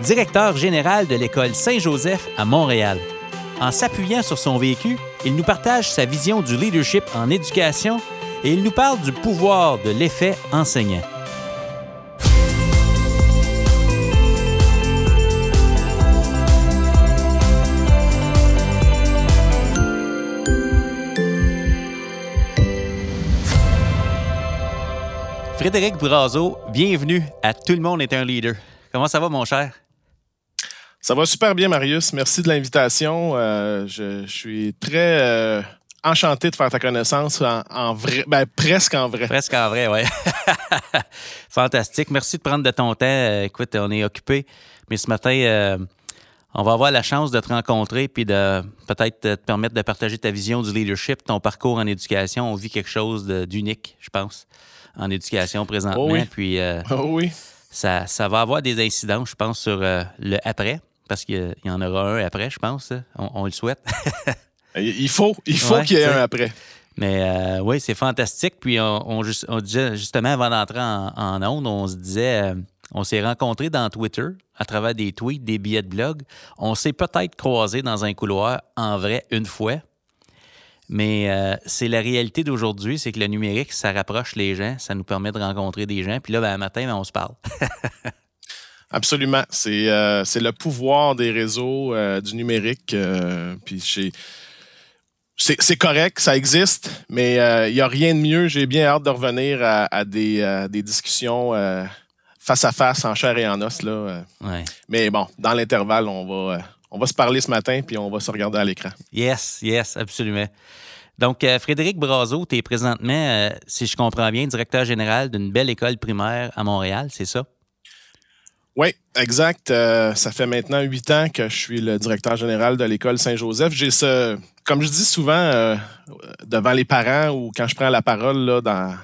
directeur général de l'école Saint-Joseph à Montréal. En s'appuyant sur son vécu, il nous partage sa vision du leadership en éducation et il nous parle du pouvoir de l'effet enseignant. Frédéric Brazo, bienvenue à Tout le monde est un leader. Comment ça va, mon cher? Ça va super bien, Marius. Merci de l'invitation. Euh, je, suis très euh, enchanté de faire ta connaissance en, vrai, ben, presque en vrai. Presque en vrai, oui. Fantastique. Merci de prendre de ton temps. Euh, écoute, on est occupé, mais ce matin, on va avoir la chance de te rencontrer puis de peut-être te permettre de partager ta vision du leadership, ton parcours en éducation. On vit quelque chose d'unique, je pense en éducation présentement. Oh oui. Puis oh oui. ça, ça va avoir des incidents, je pense, sur le après parce qu'il y en aura un après, je pense. On, le souhaite. il faut, il faut qu'il y ait un après. Mais euh, oui, c'est fantastique. Puis on, disait, justement, avant d'entrer en, en, onde, on se disait, euh, on s'est rencontrés dans Twitter à travers des tweets, des billets de blog. On s'est peut-être croisés dans un couloir en vrai une fois. Mais euh, c'est la réalité d'aujourd'hui, c'est que le numérique, ça rapproche les gens, ça nous permet de rencontrer des gens. Puis là, ben, un matin, ben, on se parle. Absolument. C'est euh, le pouvoir des réseaux euh, du numérique. Euh, puis c'est correct, ça existe, mais il n'y a rien de mieux. J'ai bien hâte de revenir à, des, des, discussions face à face, en chair et en os. Là. Mais bon, dans l'intervalle, on va, on va se parler ce matin, puis on va se regarder à l'écran. Yes, yes, absolument. Donc, Frédéric Brazo, tu es présentement, si je comprends bien, directeur général d'une belle école primaire à Montréal, c'est ça? Oui, exact. Euh, ça fait maintenant huit ans que je suis le directeur général de l'école Saint-Joseph. J'ai ce, comme je dis souvent euh, devant les parents ou quand je prends la parole là, dans,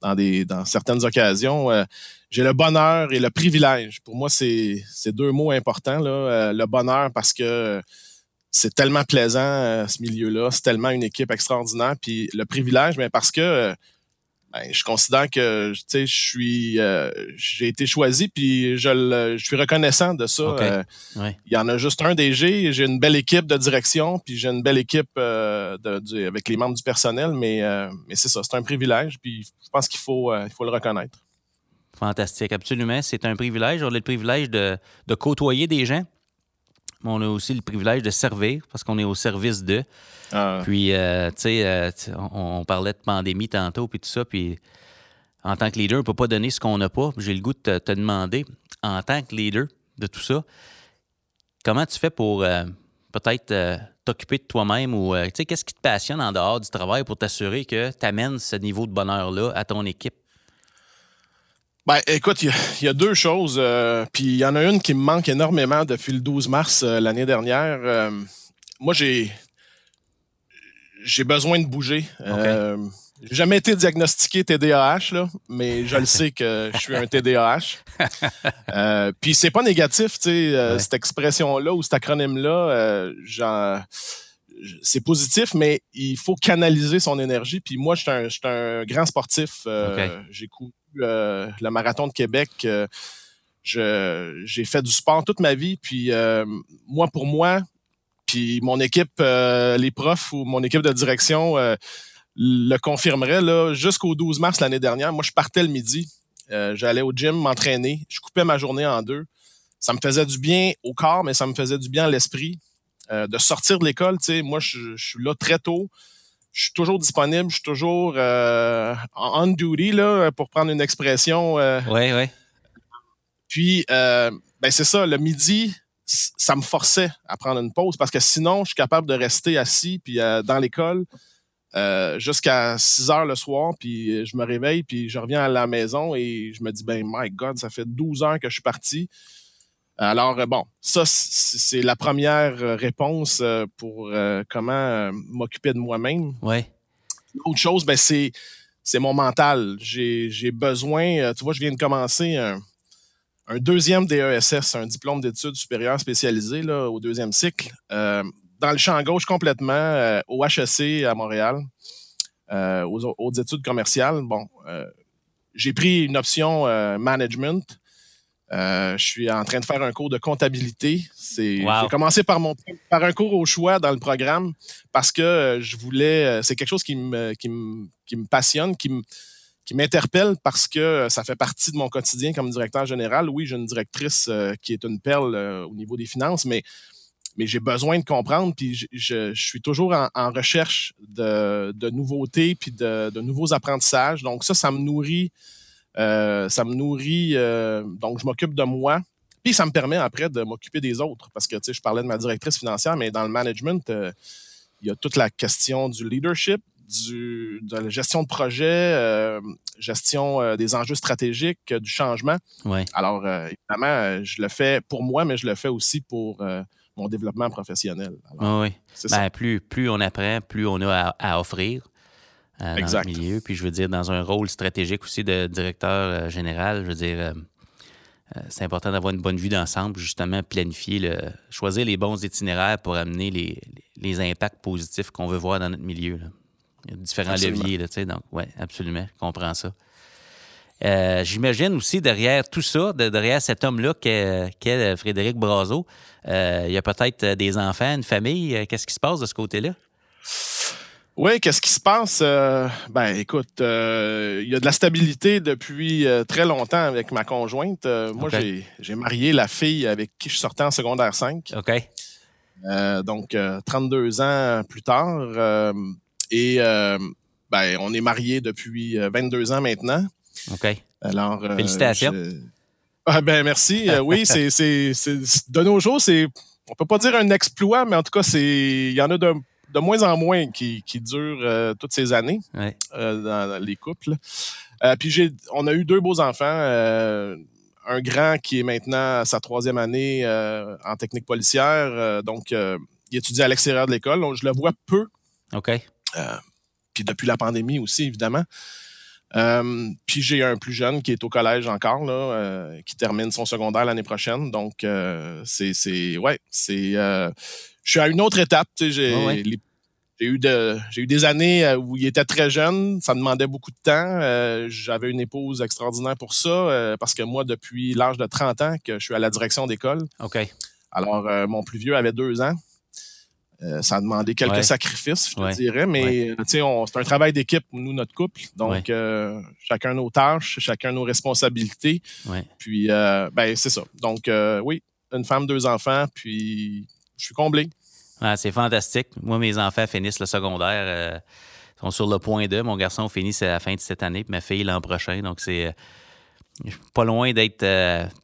dans, des, dans certaines occasions, euh, j'ai le bonheur et le privilège. Pour moi, c'est deux mots importants. Là. le bonheur parce que c'est tellement plaisant ce milieu-là, c'est tellement une équipe extraordinaire. Puis le privilège, mais parce que ben, je considère que je suis euh, j'ai été choisi puis je, je suis reconnaissant de ça. Euh, il y en a juste un DG, j'ai une belle équipe de direction puis j'ai une belle équipe euh, de, avec les membres du personnel, mais, mais c'est ça, c'est un privilège puis je pense qu'il faut, il faut le reconnaître. Fantastique, absolument. C'est un privilège. On a le privilège de, de côtoyer des gens. Mais on a aussi le privilège de servir parce qu'on est au service d'eux. Ah. Puis, euh, tu sais, euh, on, parlait de pandémie tantôt, puis tout ça, puis en tant que leader, on ne peut pas donner ce qu'on n'a pas. J'ai le goût de te, demander, en tant que leader de tout ça, comment tu fais pour euh, peut-être t'occuper de toi-même ou, tu sais, qu'est-ce qui te passionne en dehors du travail pour t'assurer que tu amènes ce niveau de bonheur-là à ton équipe? Ben, écoute, il y, a deux choses. puis il y en a une qui me manque énormément depuis le 12 mars l'année dernière. moi, j'ai j'ai besoin de bouger. Euh, j'ai jamais été diagnostiqué TDAH, là, mais je le sais que je suis un TDAH. euh, puis c'est pas négatif, tu sais, euh, cette expression-là ou cet acronyme-là, euh, c'est positif, mais il faut canaliser son énergie. Puis moi, je suis un, grand sportif. J'ai couru le marathon de Québec. j'ai fait du sport toute ma vie. Puis moi, pour moi, puis mon équipe, euh, les profs ou mon équipe de direction euh, le confirmerait. Jusqu'au 12 mars l'année dernière, moi, je partais le midi. Euh, j'allais au gym m'entraîner. Je coupais ma journée en deux. Ça me faisait du bien au corps, mais ça me faisait du bien à l'esprit. de sortir de l'école, tu moi, je, suis là très tôt. Je suis toujours disponible. Je suis toujours on duty, là, pour prendre une expression. oui, oui. Puis, ben c'est ça, le midi, ça me forçait à prendre une pause parce que sinon, je suis capable de rester assis puis euh, dans l'école euh, jusqu'à 6 heures le soir, puis je me réveille, puis je reviens à la maison et je me dis, ben, my God, ça fait 12 heures que je suis parti. Alors, bon, ça, c'est la première réponse pour comment m'occuper de moi-même. Ouais. Autre chose, ben, c'est c'est mon mental. J'ai besoin, tu vois, je viens de commencer un, un deuxième DESS, un diplôme d'études supérieures spécialisées là, au deuxième cycle, euh, dans le champ gauche complètement, euh, au HEC à Montréal, euh, aux études commerciales. Bon, j'ai pris une option management. Je suis en train de faire un cours de comptabilité. J'ai commencé par, mon, par un cours au choix dans le programme parce que je voulais. C'est quelque chose qui me, qui me, qui me passionne, qui me qui m'interpelle parce que ça fait partie de mon quotidien comme directeur général. Oui, j'ai une directrice euh, qui est une perle euh, au niveau des finances, mais, mais j'ai besoin de comprendre, puis je, suis toujours en, recherche de, nouveautés, puis de, nouveaux apprentissages. Donc ça, ça me nourrit. Euh, ça me nourrit. donc, je m'occupe de moi. Puis ça me permet après de m'occuper des autres. Parce que, tu sais, je parlais de ma directrice financière, mais dans le management, il y a toute la question du leadership, de la gestion de projet, euh, gestion euh, des enjeux stratégiques, euh, du changement. Alors, évidemment, je le fais pour moi, mais je le fais aussi pour mon développement professionnel. oui. Ben, plus, plus on apprend, plus on a à, offrir dans le milieu. Puis je veux dire, dans un rôle stratégique aussi de directeur général, je veux dire, c'est important d'avoir une bonne vue d'ensemble, justement, planifier, le, choisir les bons itinéraires pour amener les, les impacts positifs qu'on veut voir dans notre milieu. Il y a différents leviers, là, tu sais, donc, oui, absolument, je comprends ça. Euh, j'imagine aussi derrière tout ça, derrière cet homme-là qu'est Frédéric Brazo, euh, il y a peut-être des enfants, une famille. Qu'est-ce qui se passe de ce côté-là? Oui, qu'est-ce qui se passe? Euh, ben, écoute, il y a de la stabilité depuis très longtemps avec ma conjointe. Moi, j'ai marié la fille avec qui je sortais en secondaire 5. OK. donc, 32 ans plus tard. Et euh, ben, on est mariés depuis 22 euh, ans maintenant. OK. Alors, euh, Félicitations. Ah, ben, merci. oui, c'est, de nos jours, c'est, on peut pas dire un exploit, mais en tout cas, c'est, il y en a de, moins en moins qui, qui durent toutes ces années dans, les couples. puis j'ai, on a eu deux beaux enfants. un grand qui est maintenant à sa troisième année en technique policière. donc, il étudie à l'extérieur de l'école. je le vois peu. OK. Euh, puis depuis la pandémie aussi, évidemment. Euh, puis j'ai un plus jeune qui est au collège encore, là, euh, qui termine son secondaire l'année prochaine. Donc, c'est, ouais, c'est. Je suis à une autre étape. J'ai, eu des années où il était très jeune, ça demandait beaucoup de temps. j'avais une épouse extraordinaire pour ça, parce que moi, depuis l'âge de 30 ans que je suis à la direction d'école. OK. Alors, mon plus vieux avait deux ans. Euh, ça a demandé quelques sacrifices, je te dirais, mais euh, c'est un travail d'équipe, nous, notre couple. Donc, euh, chacun nos tâches, chacun nos responsabilités. Puis, ben, c'est ça. Donc, oui, une femme, deux enfants, puis je suis comblé. c'est fantastique. Moi, mes enfants finissent le secondaire, sont sur le point 2. Mon garçon finit à la fin de cette année, puis ma fille l'an prochain. Donc, c'est pas loin d'être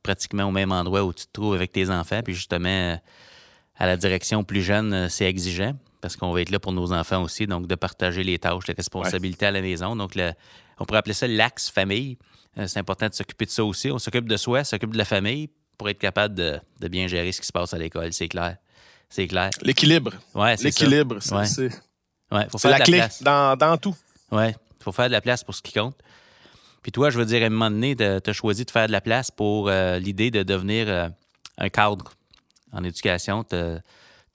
pratiquement au même endroit où tu te trouves avec tes enfants. Puis, justement, à la direction plus jeune, euh, c'est exigeant parce qu'on va être là pour nos enfants aussi, donc de partager les tâches, les responsabilités à la maison. Donc, on pourrait appeler ça l'axe famille. Euh, c'est important de s'occuper de ça aussi. On s'occupe de soi, s'occupe de la famille pour être capable de, bien gérer ce qui se passe à l'école, c'est clair. C'est clair. L'équilibre. Ouais, c'est L'équilibre, c'est ouais. la, clé dans, tout. Oui, il faut faire de la place pour ce qui compte. Puis toi, je veux dire, à un moment donné, tu as choisi de faire de la place pour euh, l'idée de devenir un cadre en éducation. Tu as,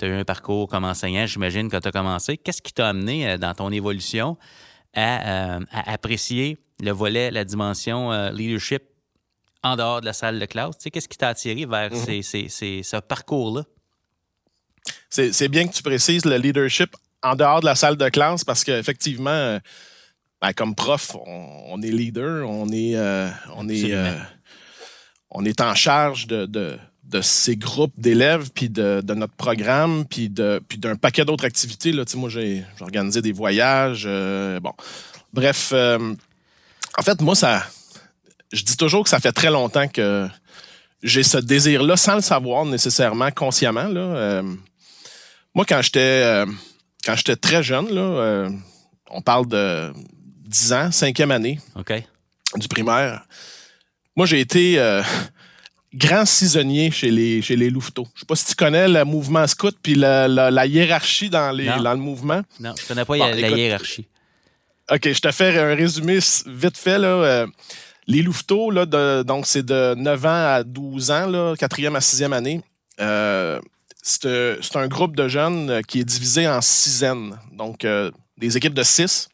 eu un parcours comme enseignant, j'imagine, quand tu as commencé. Qu'est-ce qui t'a amené euh, dans ton évolution à, euh, apprécier le volet, la dimension euh, leadership en dehors de la salle de classe? Tu sais, Qu'est-ce qui t'a attiré vers mhm. ce parcours-là? C'est bien que tu précises le leadership en dehors de la salle de classe parce qu'effectivement, ben, comme prof, on, est leader, on est, on, est, on est en charge de de ces groupes d'élèves, puis de, notre programme, puis d'un paquet d'autres activités. Là. moi, j'ai organisé des voyages. Euh, bon, bref, euh, en fait, moi, ça, je dis toujours que ça fait très longtemps que j'ai ce désir-là, sans le savoir nécessairement, consciemment. Là. Euh, moi, quand j'étais quand j'étais très jeune, là, on parle de 10 ans, cinquième année du primaire. Moi, j'ai été grand saisonnier chez les, chez les Louveteaux. Je sais pas si tu connais le mouvement scout puis la, la- la hiérarchie dans, les, dans le mouvement. Non, je connais pas Bon, la écoute, hiérarchie. OK, je te fais un résumé vite fait. Là. Euh, les Louveteaux, là, de- donc c'est de 9 ans à 12 ans, là, 4e à 6e année. Euh, c'est euh, c'est un groupe de jeunes euh, qui est divisé en sizaines, donc euh, des équipes de 6.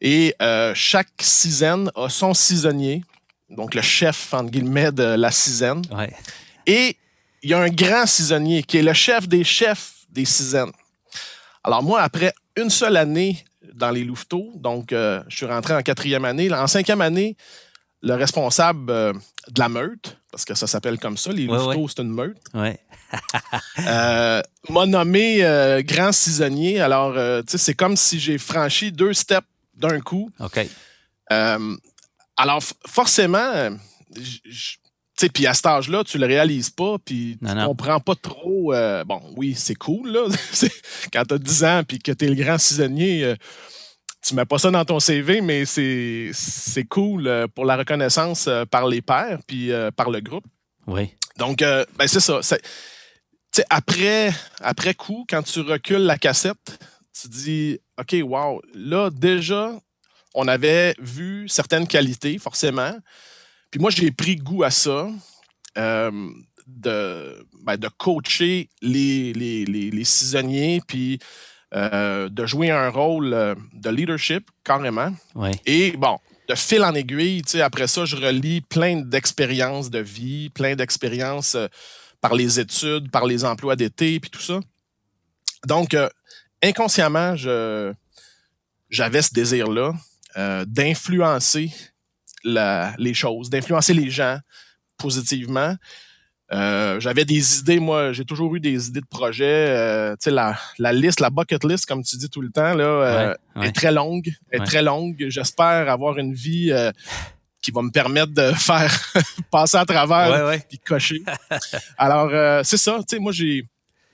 Et euh, chaque sizaine a son saisonnier, donc le chef, entre guillemets, de la sizaine. Ouais. Et il y a un grand saisonnier qui est le chef des chefs des sizaines. Alors moi, après une seule année dans les Louveteaux, donc euh, je suis rentré en quatrième année. En cinquième année, le responsable de la meute, parce que ça s'appelle comme ça, les Ouais, Louveteaux, c'est une meute, Ouais. euh, m'a nommé euh, grand saisonnier. Alors, euh, tu sais, c'est comme si j'ai franchi deux steps d'un coup. OK. Alors, forcément, tu sais, puis à cet âge-là, tu le réalises pas, puis tu Non, comprends pas trop. bon, oui, c'est cool, là. Quand tu as 10 ans, puis que tu es le grand saisonnier, tu mets pas ça dans ton CV, mais c'est cool pour la reconnaissance par les pairs, puis par le groupe. Oui. Donc, euh, ben, c'est ça. Sais, après, après coup, quand tu recules la cassette, tu dis OK, wow, là, déjà, on avait vu certaines qualités, forcément. Puis moi, j'ai pris goût à ça, euh, de, ben, de coacher les, les, les, les saisonniers, puis euh, de jouer un rôle euh, de leadership, carrément. Et bon, de fil en aiguille, après ça, je relis plein d'expériences de vie, plein d'expériences par les études, par les emplois d'été, puis tout ça. Donc, euh, inconsciemment, je, j'avais ce désir-là euh, d'influencer les choses, d'influencer les gens positivement. Euh, j'avais des idées, moi, j'ai toujours eu des idées de projets. euh, tu sais, la, la liste, la bucket list, comme tu dis tout le temps, là, euh, Ouais, est très longue. Est Ouais. très longue. J'espère avoir une vie qui va me permettre de faire passer à travers Ouais, ouais. puis cocher. Alors, euh, c'est ça. Tu sais, moi, j'ai,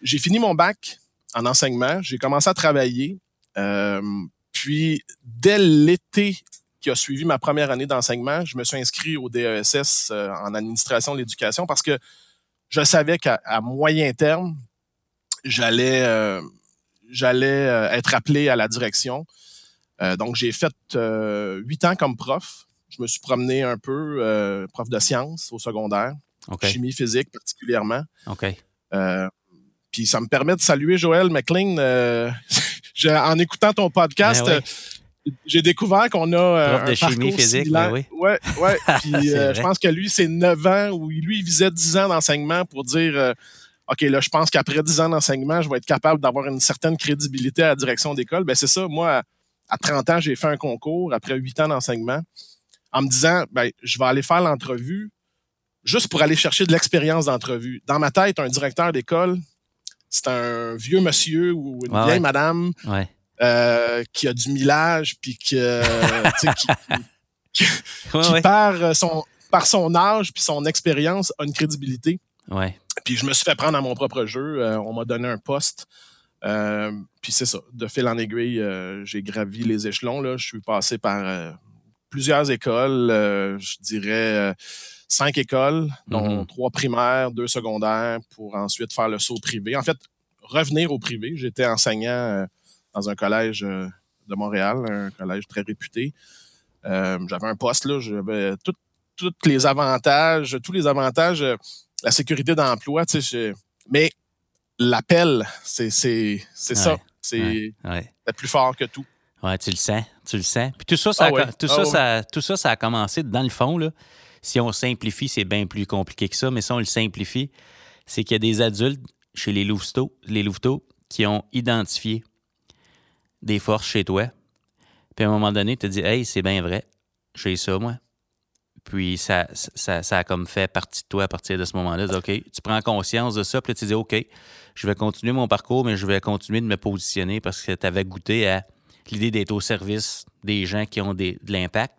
j'ai fini mon bac en enseignement. J'ai commencé à travailler. Euh, puis, dès l'été qui a suivi ma première année d'enseignement, je me suis inscrit au DESS euh, en administration de l'éducation parce que je savais qu'à moyen terme, j'allais, euh, j'allais être appelé à la direction. Euh, donc, j'ai fait huit ans comme prof. Je me suis promené un peu, euh, prof de sciences au secondaire, chimie physique particulièrement. OK. Euh, puis ça me permet de saluer Joël McLean. euh, en écoutant ton podcast, Ben oui. j'ai découvert qu'on a Prof un de chimie physique, similaire. ben Ouais, ouais. Puis je pense que lui, c'est 9 ans où lui, il visait 10 ans d'enseignement pour dire OK, là, je pense qu'après 10 ans d'enseignement, je vais être capable d'avoir une certaine crédibilité à la direction d'école. Ben, c'est ça. Moi, à- à 30 ans, j'ai fait un concours après 8 ans d'enseignement en me disant ben, je vais aller faire l'entrevue juste pour aller chercher de l'expérience d'entrevue. Dans ma tête, un directeur d'école, c'est un vieux monsieur ou une Ouais, vieille ouais. madame Ouais. euh, qui a du millage puis que, euh, qui, qui ouais. par, euh, son, par son âge puis son expérience a une crédibilité. Puis je me suis fait prendre à mon propre jeu. Euh, on m'a donné un poste. Euh, puis c'est ça. De fil en aiguille, j'ai gravi les échelons. Là. Je suis passé par plusieurs écoles. euh, je dirais euh, cinq écoles, dont Mhm. trois primaires, deux secondaires, pour ensuite faire le saut privé. En fait, revenir au privé. J'étais enseignant euh, dans un collège de Montréal, un collège très réputé. J'avais un poste là, j'avais tous les avantages, tous les avantages, la sécurité d'emploi, tu sais, je- mais l'appel, c'est c'est c'est ça, c'est Ouais. Ouais. c'est plus fort que tout. Ouais, tu le sens, tu le sens. Puis tout ça, ça, Ah a, tout, Ah ça, ouais. ça, tout ça, ça a commencé dans le fond. Là. Si on simplifie, c'est bien plus compliqué que ça, mais si on le simplifie, c'est qu'il y a des adultes chez les Louveteaux, les Louveteaux qui ont identifié des forces chez toi. Puis à un moment donné, tu te dis Hey, c'est bien vrai, j'ai ça, moi. Puis ça, ça, ça a comme fait partie de toi à partir de ce moment-là. OK, tu prends conscience de ça, puis là, tu dis OK, je vais continuer mon parcours, mais je vais continuer de me positionner parce que tu avais goûté à l'idée d'être au service des gens qui ont des- de l'impact.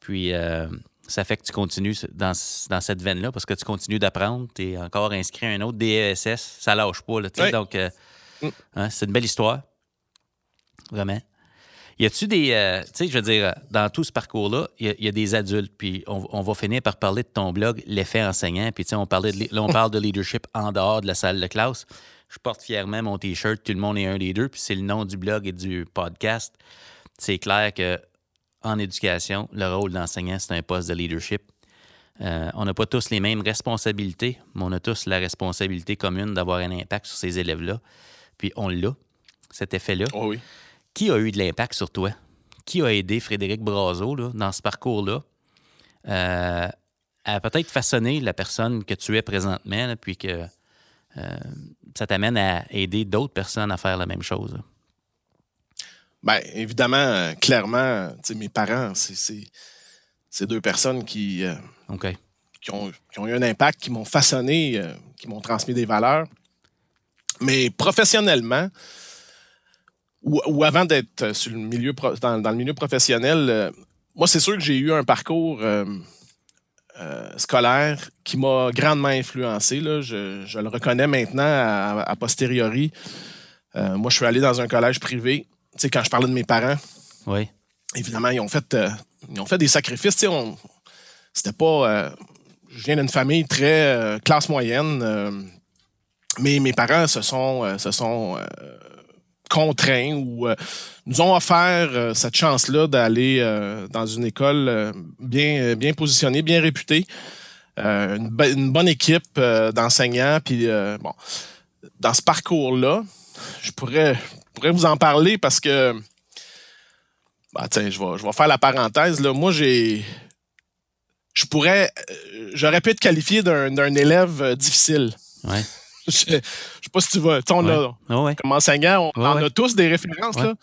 Puis euh, ça fait que tu continues dans, dans cette veine-là parce que tu continues d'apprendre. Tu es encore inscrit à un autre DESS. Ça lâche pas. Là. Donc, euh, Mm. hein, c'est une belle histoire. Vraiment. Y a-tu des. euh, tu sais, je veux dire, dans tout ce parcours-là, il y a- il y, a des adultes, puis on, on va finir par parler de ton blog, l'effet enseignant, puis tu sais, on, parlait de, là, on parle de leadership en dehors de la salle de classe. Je porte fièrement mon T-shirt, tout le monde est un des deux, puis c'est le nom du blog et du podcast. C'est clair que en éducation, le rôle d'enseignant, c'est un poste de leadership. Euh, on n'a pas tous les mêmes responsabilités, mais on a tous la responsabilité commune d'avoir un impact sur ces élèves-là. Puis on l'a, cet effet-là. Oh oui. Qui a eu de l'impact sur toi? Qui a aidé Frédéric Brazo là, dans ce parcours-là euh, à peut-être façonner la personne que tu es présentement, là, puis que ça t'amène à aider d'autres personnes à faire la même chose? Ben, évidemment, euh, clairement, mes parents, c'est- deux personnes qui, euh, qui, ont, qui ont eu un impact, qui m'ont façonné, euh, qui m'ont transmis des valeurs. Mais professionnellement, ou, ou avant d'être sur le milieu pro- dans, dans le milieu professionnel, euh, moi, c'est sûr que j'ai eu un parcours euh, scolaire qui m'a grandement influencé. là. Je, je le reconnais maintenant à, à posteriori. Euh, moi, je suis allé dans un collège privé. Tu sais, quand je parlais de mes parents, Oui. évidemment, ils ont fait, euh, ils ont fait des sacrifices. Tu sais, on- C'était pas. je viens d'une famille très classe moyenne, mais mes parents se sont, se sont contraints ou euh, nous ont offert euh, cette chance-là d'aller euh, dans une école bien, bien positionnée, bien réputée. Une, bo- une bonne équipe d'enseignants. Puis, bon, dans ce parcours-là, je pourrais, je pourrais vous en parler parce que bah, tiens, je vais, je vais faire la parenthèse. Là. Moi, j'ai. Je pourrais. J'aurais pu être qualifié d'un élève difficile. Ouais. Je, je sais pas si tu vas. on a- Ouais. Ouais. comme enseignant, on en a tous des références. Là.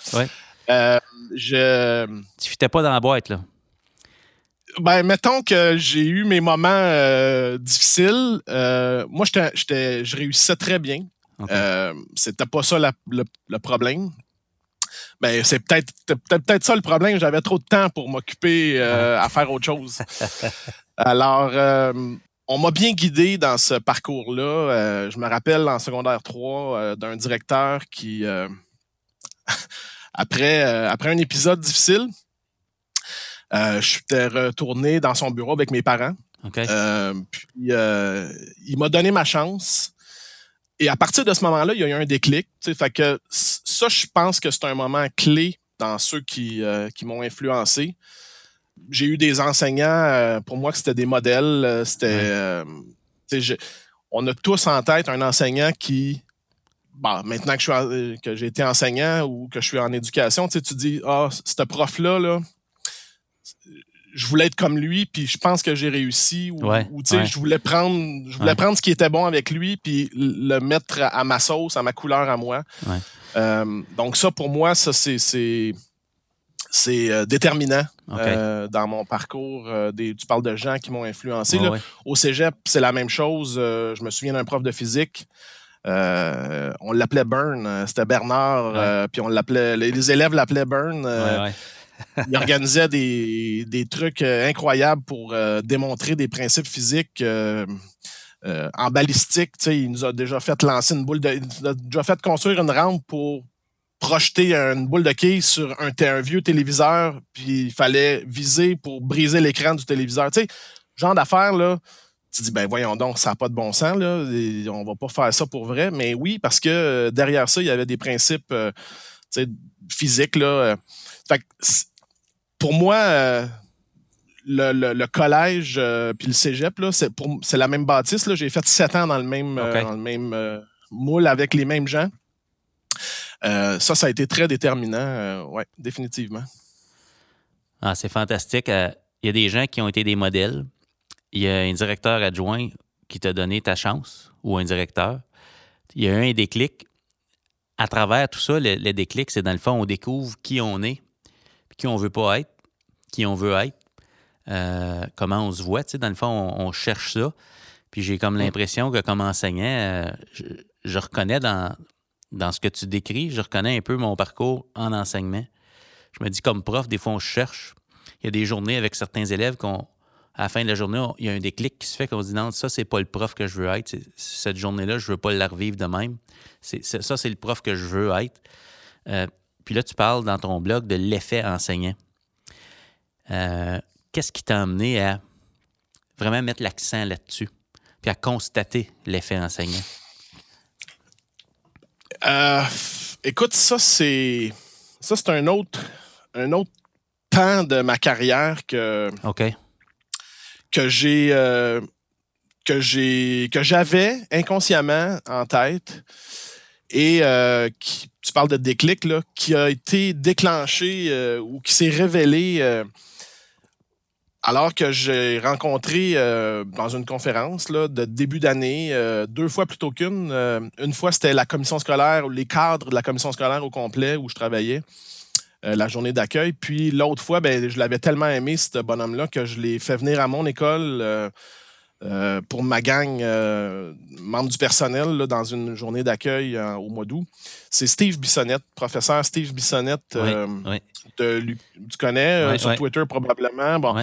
Euh, je. Tu fitais pas dans la boîte, là? Ben, mettons que j'ai eu mes moments euh, difficiles. Euh, moi, j'étais- j'étais- je réussissais très bien. OK. Euh, C'était pas ça la- le, le problème. Ben, c'est peut-être peut peut-être ça le problème. J'avais trop de temps pour m'occuper à faire autre chose. Alors, on m'a bien guidé dans ce parcours-là. Euh, je me rappelle en secondaire 3 euh, d'un directeur qui, euh, après, après un épisode difficile, je suis retourné dans son bureau avec mes parents. Puis il m'a donné ma chance. Et à partir de ce moment-là, il y a eu un déclic. Fait que ça, je pense que c'est un moment clé dans ceux qui, qui m'ont influencé. J'ai eu des enseignants, euh, pour moi, que c'était des modèles. euh, C'était. Ouais. euh, on a tous en tête un enseignant qui. Bon, maintenant que je suis que j'ai été enseignant ou que je suis en éducation, tu sais, tu dis Ah, ce prof-là, là, je voulais être comme lui, puis je pense que j'ai réussi. Ou, Ouais, ou, tu sais, ouais. je voulais prendre, je voulais Ouais. prendre ce qui était bon avec lui, puis le mettre à ma sauce, à ma couleur, à moi. Euh, donc ça, pour moi, ça c'est c'est c'est, euh, déterminant euh, dans mon parcours. euh, des, tu parles de gens qui m'ont influencé. Là. ouais. Au cégep, c'est la même chose. Je me souviens d'un prof de physique. on l'appelait Burn. C'était Bernard. Ouais. puis on l'appelait. Les, les élèves l'appelaient Burn. Ouais, il organisait des, des trucs incroyables pour démontrer des principes physiques. en balistique, il nous a déjà fait lancer une boule de. Il nous a déjà fait construire une rampe pour projeter une boule de quilles sur un, vieux téléviseur, puis il fallait viser pour briser l'écran du téléviseur. Tu sais, genre d'affaires, là, tu dis, ben voyons donc, ça n'a pas de bon sens, là, et on va pas faire ça pour vrai. Mais oui, parce que euh, derrière ça, il y avait des principes euh, physiques, là. euh. Fait que pour moi, le, le- le collège puis le cégep, là, c'est, pour, c'est la même bâtisse. Là. J'ai fait sept ans dans le même, dans le même moule avec les mêmes gens. Euh, ça, ça a été très déterminant. oui, définitivement. Ah, c'est fantastique. Euh, Il y a des gens qui ont été des modèles. Il y a un directeur adjoint qui t'a donné ta chance, ou un directeur. Il y a eu un déclic. À travers tout ça, le, le déclic, c'est dans le fond, on découvre qui on est, puis qui on veut pas être, qui on veut être, euh, comment on se voit. Tu sais, dans le fond, on, on cherche ça. Puis j'ai comme l'impression que comme enseignant, euh, je, je reconnais dans, dans ce que tu décris, je reconnais un peu mon parcours en enseignement. Je me dis, comme prof, des fois, on cherche. Il y a des journées avec certains élèves qu'on, à la fin de la journée, il y a un déclic qui se fait qu'on se dit, non, ça, c'est pas le prof que je veux être. Cette journée-là, je veux pas la revivre de même. Ça, c'est le prof que je veux être. Euh, puis là, tu parles dans ton blog de l'effet enseignant. Euh, qu'est-ce qui t'a amené à vraiment mettre l'accent là-dessus, puis à constater l'effet enseignant? Euh, écoute, ça, c'est. Ça, c'est un autre, un autre pan de ma carrière que. OK. Que j'ai. Euh, que j'ai que j'avais inconsciemment en tête et euh, qui, tu parles de déclic là, qui a été déclenché euh, ou qui s'est révélé alors que j'ai rencontré dans une conférence là, de début d'année deux fois plutôt qu'une. une fois, c'était la commission scolaire les cadres de la commission scolaire au complet où je travaillais. la journée d'accueil. Puis l'autre fois, ben, je l'avais tellement aimé, ce bonhomme-là, que je l'ai fait venir à mon école euh, pour ma gang, euh, membre du personnel, dans une journée d'accueil euh, au mois d'août. C'est Steve Bissonnette, professeur Steve Bissonnette. tu connais sur Twitter probablement. Bon,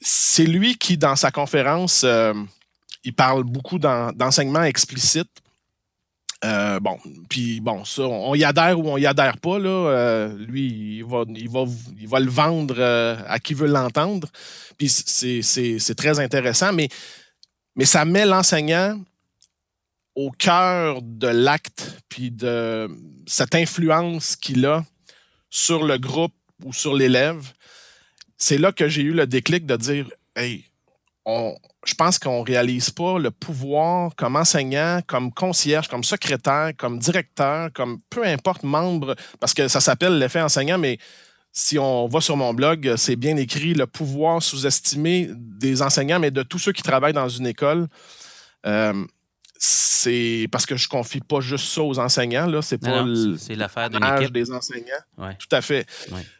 c'est lui qui, dans sa conférence, il parle beaucoup d'enseignement explicite. Euh, bon, puis bon, ça, on, y adhère ou on y adhère pas, là. Euh, lui, il va, le vendre euh, à qui veut l'entendre. Puis c'est très intéressant, mais, mais ça met l'enseignant au cœur de l'acte, puis de cette influence qu'il a sur le groupe ou sur l'élève. C'est là que j'ai eu le déclic de dire Hey, je pense qu'on ne réalise pas le pouvoir comme enseignant, comme concierge, comme secrétaire, comme directeur, comme peu importe membre, parce que ça s'appelle l'effet enseignant, mais si on va sur mon blog, c'est bien écrit le pouvoir sous-estimé des enseignants, mais de tous ceux qui travaillent dans une école. Euh, c'est parce que je ne confie pas juste ça aux enseignants. Là. C'est pas l'affaire des enseignants. Tout à fait.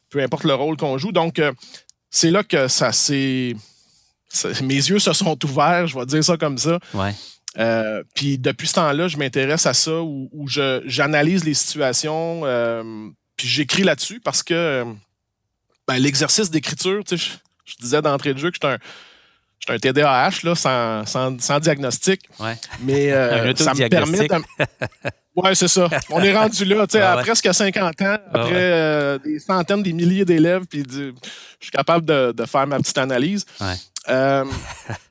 Peu importe le rôle qu'on joue. Donc, euh, c'est là que ça s'est mes yeux se sont ouverts, je vais dire ça comme ça. Euh, puis depuis ce temps-là, je m'intéresse à ça où, j'analyse les situations, euh, puis j'écris là-dessus parce que ben, l'exercice d'écriture, je, je, disais d'entrée de jeu que je suis un, TDAH là, sans, diagnostic. Mais euh, ça me permet de. Oui, c'est ça. On est rendu là, tu sais, à presque 50 ans, après des centaines, des milliers d'élèves, puis je suis capable de, de, faire ma petite analyse. Euh,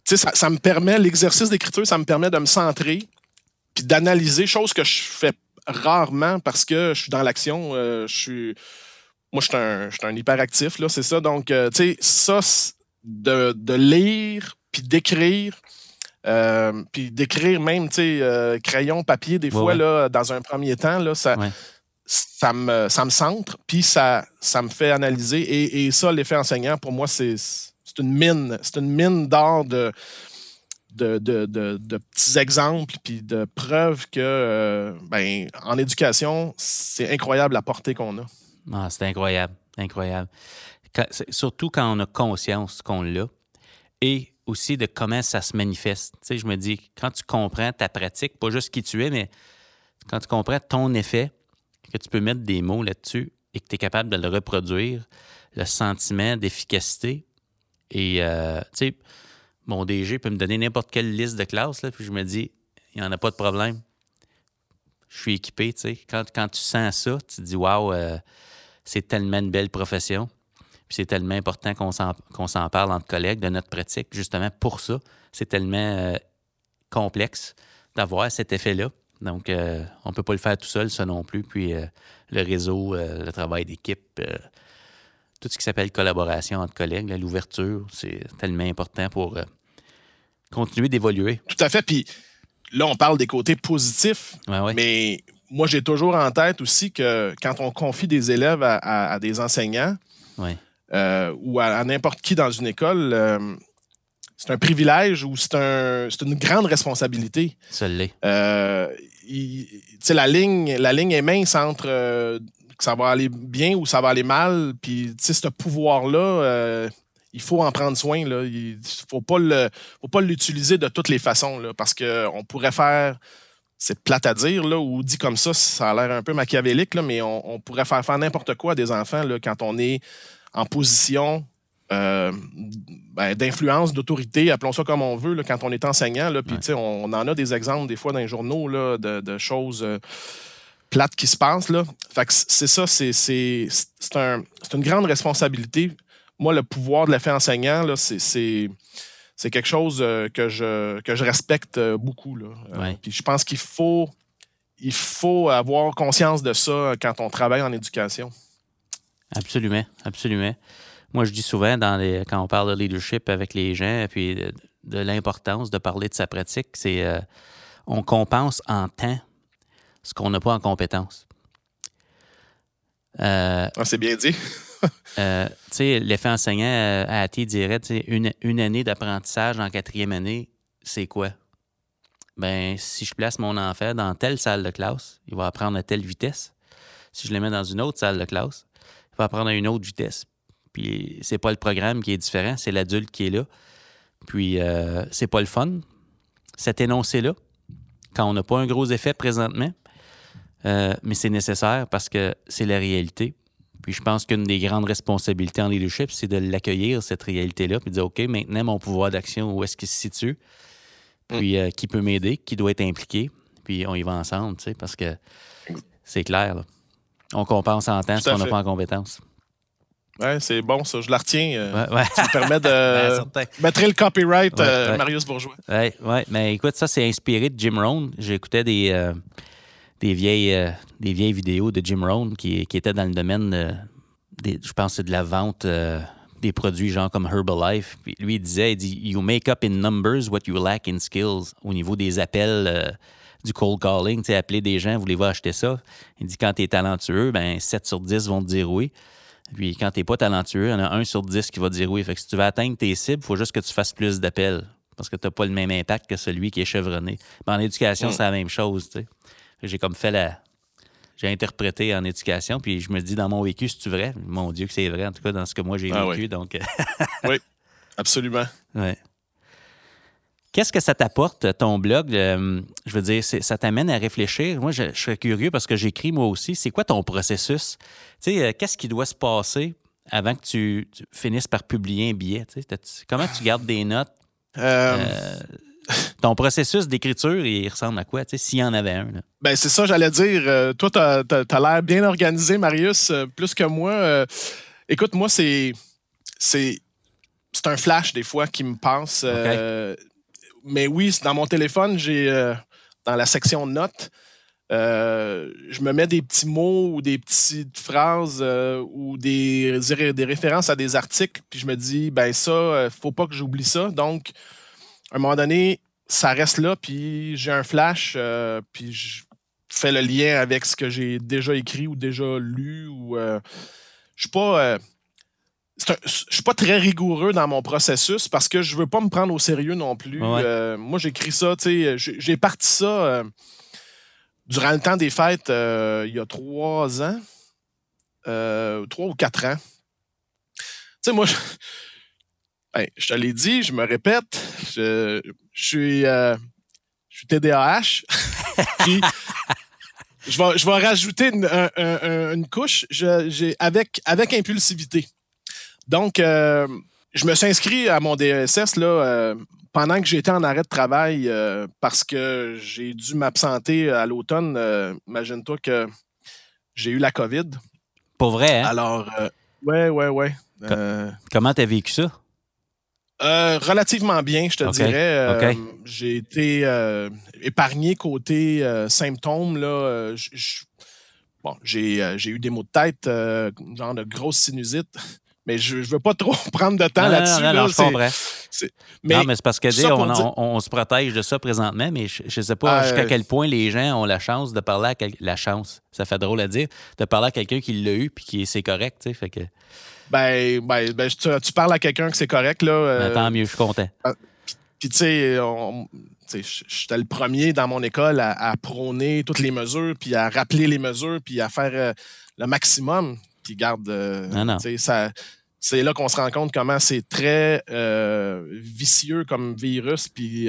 ça, ça, me permet, l'exercice d'écriture, ça me permet de me centrer puis d'analyser, chose que je fais rarement parce que je suis dans l'action. Euh, je suis. Moi, je suis un, un, hyperactif, là, c'est ça. Donc, euh, tu sais, ça, de, de, lire puis d'écrire, puis d'écrire même, tu sais, crayon, papier, des fois, Là, dans un premier temps, là, ça, ça, me, ça me centre, puis ça, ça me fait analyser. Et, et ça, l'effet enseignant, pour moi, c'est c'est une mine, c'est une mine d'or de, de, petits exemples puis de preuves que euh, ben, en éducation, c'est incroyable la portée qu'on a. Ah, c'est incroyable, incroyable. surtout quand on a conscience qu'on l'a et aussi de comment ça se manifeste. Tu sais, je me dis, quand tu comprends ta pratique, pas juste qui tu es, mais quand tu comprends ton effet, que tu peux mettre des mots là-dessus et que tu es capable de le reproduire, le sentiment d'efficacité, et, euh, tu sais, mon DG peut me donner n'importe quelle liste de classe, là, puis je me dis, il n'y en a pas de problème. Je suis équipé, tu sais. Quand, tu sens ça, tu te dis, waouh, euh, c'est tellement une belle profession. Puis c'est tellement important qu'on s'en parle entre collègues de notre pratique. Justement, pour ça, c'est tellement euh, complexe d'avoir cet effet-là. Donc, on ne peut pas le faire tout seul, ça non plus. Puis le réseau, le travail d'équipe, tout ce qui s'appelle collaboration entre collègues, l'ouverture, c'est tellement important pour euh, continuer d'évoluer. Tout à fait. Puis là, on parle des côtés positifs, mais moi, j'ai toujours en tête aussi que quand on confie des élèves à, des enseignants euh, ou à, n'importe qui dans une école, euh, c'est un privilège ou c'est un, une grande responsabilité. Ça l'est. la, ligne, la ligne est mince entre que ça va aller bien ou ça va aller mal. Puis, tu sais, ce pouvoir-là, euh, il faut en prendre soin. Là. Il ne faut pas l'utiliser de toutes les façons là, parce qu'on pourrait faire. C'est plate à dire, là, ou dit comme ça, ça a l'air un peu machiavélique, là, mais on, pourrait faire faire n'importe quoi à des enfants là, quand on est en position euh, ben, d'influence, d'autorité, appelons ça comme on veut, là, quand on est enseignant. Là, puis, on, on, en a des exemples des fois dans les journaux là, de, choses. Euh, plates qui se passent. Là. Fait que c'est ça, c'est, c'est, c'est, un, c'est une grande responsabilité. Moi, le pouvoir de l'effet enseignant, là, c'est, c'est, c'est quelque chose euh, que, je, que je respecte euh, beaucoup. Là. Euh. Puis je pense qu'il faut, il faut avoir conscience de ça quand on travaille en éducation. Absolument, absolument. Moi, je dis souvent dans les, quand on parle de leadership avec les gens, puis de, de l'importance de parler de sa pratique, c'est euh, on compense en temps ce qu'on n'a pas en compétence. Euh, Ah, c'est bien dit. euh, tu sais, l'effet enseignant euh, à AT dirait, une, une année d'apprentissage en quatrième année, c'est quoi? Ben, si je place mon enfant dans telle salle de classe, il va apprendre à telle vitesse. Si je le mets dans une autre salle de classe, il va apprendre à une autre vitesse. Puis c'est pas le programme qui est différent, c'est l'adulte qui est là. Puis c'est pas le fun. Cet énoncé-là, quand on n'a pas un gros effet présentement, euh, mais c'est nécessaire parce que c'est la réalité. Puis je pense qu'une des grandes responsabilités en leadership, c'est de l'accueillir, cette réalité-là, puis de dire, OK, maintenant, mon pouvoir d'action, où est-ce qu'il se situe? Puis euh, qui peut m'aider? Qui doit être impliqué? Puis on y va ensemble, tu sais, parce que c'est clair, là. On compense en temps ce qu'on n'a pas en compétence. Ouais, c'est bon, ça. Je la retiens. euh, Ouais, ouais. Ça me permet Ben, de. Je mettrai le copyright, euh. Marius Bourgeois. Ouais, ouais, mais écoute, ça, c'est inspiré de Jim Rohn. J'écoutais des, des, vieilles, euh, des vieilles vidéos de Jim Rohn qui, qui étaient dans le domaine, des, je pense, de la vente euh, des produits genre comme Herbalife. Puis lui, il disait, il dit, You make up in numbers what you lack in skills au niveau des appels. euh, du cold calling, tu sais, appeler des gens, voulez-vous acheter ça? Il dit, quand tu es talentueux, ben 7 sur 10 vont te dire oui. Puis quand tu n'es pas talentueux, il y en a un sur 10 qui va te dire oui. Fait que si tu veux atteindre tes cibles, il faut juste que tu fasses plus d'appels parce que tu n'as pas le même impact que celui qui est chevronné. Mais en éducation, Mm. c'est la même chose. tu sais. J'ai comme fait la. J'ai interprété en éducation, puis je me dis dans mon vécu, c'est-tu vrai? Mon Dieu que c'est vrai, en tout cas dans ce que moi j'ai Ah vécu. oui. Donc, Absolument. ouais. Qu'est-ce que ça t'apporte, ton blog? Euh, je veux dire, ça t'amène à réfléchir. Moi, je, je serais curieux parce que j'écris moi aussi. C'est quoi ton processus? Tu sais, euh, qu'est-ce qui doit se passer avant que tu, tu finisses par publier un billet? Tu sais, comment tu gardes des notes? Euh, Euh, ton processus d'écriture, il ressemble à quoi? Tu sais, s'il y en avait un. là? Ben, c'est ça, j'allais dire. Euh, toi, tu as, l'air bien organisé, Marius, euh, plus que moi. Euh, écoute, moi, c'est. C'est c'est un flash, des fois, qui me passe. mais oui, dans mon téléphone, j'ai. dans la section notes, euh, je me mets des petits mots ou des petites phrases euh, ou des, des références à des articles, puis je me dis, ben ça, euh, faut pas que j'oublie ça. Donc, à un moment donné, ça reste là, puis j'ai un flash, euh, puis je fais le lien avec ce que j'ai déjà écrit ou déjà lu. Ou, euh, je suis pas. euh, un- je suis pas très rigoureux dans mon processus parce que je veux pas me prendre au sérieux non plus. Ouais. Moi, j'écris ça, tu sais, j'ai parti ça durant le temps des fêtes il y a trois ans, trois ou quatre ans. Tu sais, moi, je, ben, je te l'ai dit, je me répète, je, je suis, euh, je suis TDAH. Puis, je vais, je vais rajouter une, un- un- un- une couche je- avec, avec impulsivité. Donc, euh, je me suis inscrit à mon DSS là, euh, pendant que j'étais en arrêt de travail euh, parce que j'ai dû m'absenter à l'automne. Euh, Imagine-toi que j'ai eu la COVID. Pour vrai, hein? Alors, euh, ouais, ouais, ouais. Euh, Comment t'as vécu ça? Euh, relativement bien, je te dirais. Euh. J'ai été euh, épargné côté symptômes. Là, bon, j'ai eu des maux de tête, genre de grosse sinusite, mais je ne veux pas trop prendre de temps là-dessus. non, non, là, je comprends. mais non, mais c'est parce que on, se protège de ça présentement, mais je ne sais pas jusqu'à quel point les gens ont la chance de parler à quel- la chance. Ça fait drôle à dire, de parler à quelqu'un qui l'a eu puis qui c'est correct, tu sais. Fait que ben, ben, ben, tu, tu parles à quelqu'un que c'est correct. Là, euh, ben, tant mieux, je suis content. Puis, tu sais, j'étais le premier dans mon école à, à prôner toutes les mesures, puis à rappeler les mesures, puis à faire euh, le maximum. Puis, garde, sais, ça. C'est là qu'on se rend compte comment c'est très euh, vicieux comme virus. Puis,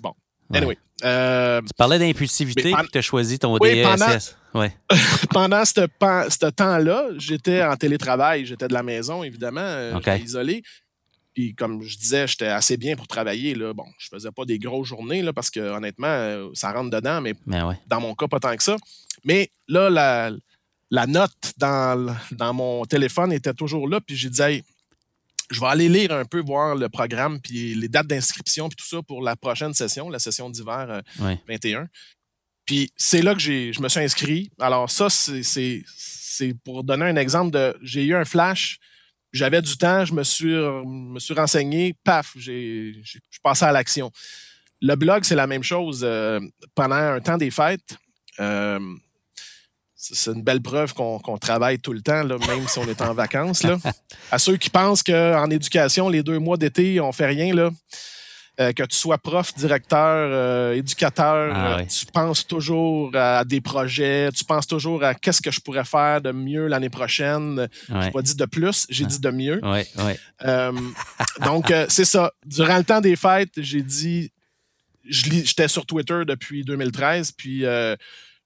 bon. Anyway. euh, Tu parlais d'impulsivité puis tu as choisi ton Oui, pendant- DSS. Ouais. pendant ce, temps-là, j'étais en télétravail. J'étais de la maison, évidemment, euh, isolé. Puis comme je disais, j'étais assez bien pour travailler. Là. Bon, je faisais pas des grosses journées là, parce que honnêtement, euh, ça rentre dedans, mais Mais ouais. dans mon cas, pas tant que ça. Mais là, la, la note dans, dans mon téléphone était toujours là. Puis j'ai dit, hey, je vais aller lire un peu, voir le programme, puis les dates d'inscription, puis tout ça pour la prochaine session, la session d'hiver 21. Euh, puis c'est là que je me suis inscrit. Alors ça, c'est pour donner un exemple de, j'ai eu un flash, j'avais du temps, je me suis, me suis renseigné, paf, je passais à l'action. Le blog, c'est la même chose. Euh, pendant un temps des fêtes, euh, c'est une belle preuve qu'on travaille tout le temps, même si on est en vacances. Là. À ceux qui pensent qu'en éducation, les deux mois d'été, on fait rien, là, euh, que tu sois prof, directeur, euh, éducateur, ah tu penses toujours à des projets, tu penses toujours à qu'est-ce que je pourrais faire de mieux l'année prochaine. Je n'ai pas dit de plus, j'ai dit de mieux. Euh, donc, c'est ça. Durant le temps des fêtes, j'ai dit, j'étais sur Twitter depuis 2013, puis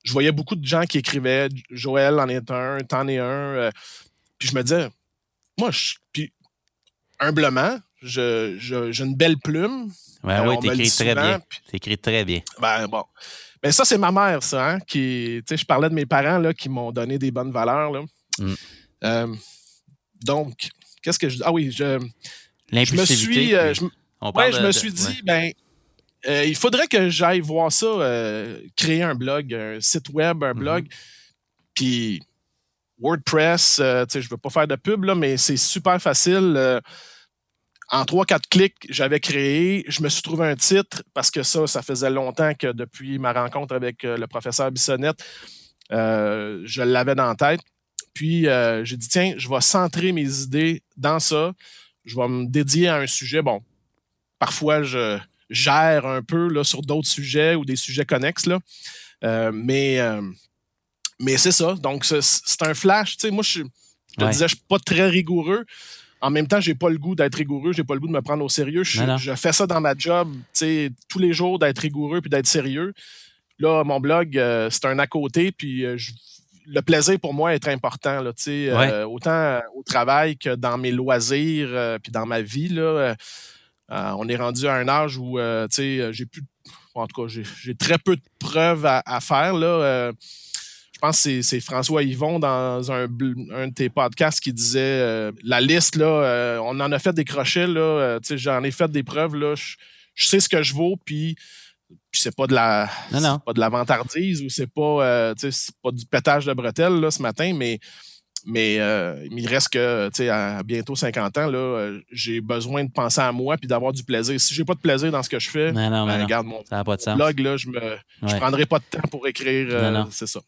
je voyais beaucoup de gens qui écrivaient Joël en est un, t'en es un. Euh, puis je me disais, moi, je, puis humblement, j'ai une belle plume. Ouais, euh, oui, t'écris très bien. T'écris très bien. Ben bon. Ben ça, c'est ma mère, ça, hein, qui. Tu sais, je parlais de mes parents là, qui m'ont donné des bonnes valeurs. Là. Mm. Euh, donc, qu'est-ce que je. Ah oui, je. Je me suis. je, ouais, je me suis dit, ben euh, il faudrait que j'aille voir ça, euh, créer un blog, un site web, un blog. Mhm. Puis WordPress, euh, je ne veux pas faire de pub, là, mais c'est super facile. en trois, quatre clics, j'avais créé. Je me suis trouvé un titre parce que ça, ça faisait longtemps que depuis ma rencontre avec le professeur Bissonnette, je l'avais dans la tête. Puis j'ai dit, tiens, je vais centrer mes idées dans ça. Je vais me dédier à un sujet. Bon, parfois, je gère un peu là, sur d'autres sujets ou des sujets connexes. Là. Euh, mais euh, mais c'est ça. Donc, c'est un flash. Tu sais, moi, je, te disais, je suis pas très rigoureux. En même temps, j'ai pas le goût d'être rigoureux, j'ai pas le goût de me prendre au sérieux. Je, fais ça dans ma job, tu sais, tous les jours d'être rigoureux puis d'être sérieux. Là, mon blog, euh, c'est un à côté, puis le plaisir pour moi est important, là, autant au travail que dans mes loisirs, puis dans ma vie. Là, euh, on est rendu à un âge où, euh, tu sais, euh, j'ai plus, en tout cas, j'ai très peu de preuves à, faire. Là. je pense que c'est François Yvon dans un, de tes podcasts qui disait la liste, là, on en a fait des crochets, là, j'en ai fait des preuves, là, je, sais ce que je vaux, puis puis c'est pas de la pas de la vantardise ou c'est pas pas du pétage de bretelles là, ce matin mais mais euh, il reste que, tu sais, à bientôt 50 ans, là, euh, j'ai besoin de penser à moi puis d'avoir du plaisir. Si j'ai pas de plaisir dans ce que je fais, ben, regarde mon blog, là, je ne prendrai pas de temps pour écrire. Euh, c'est ça.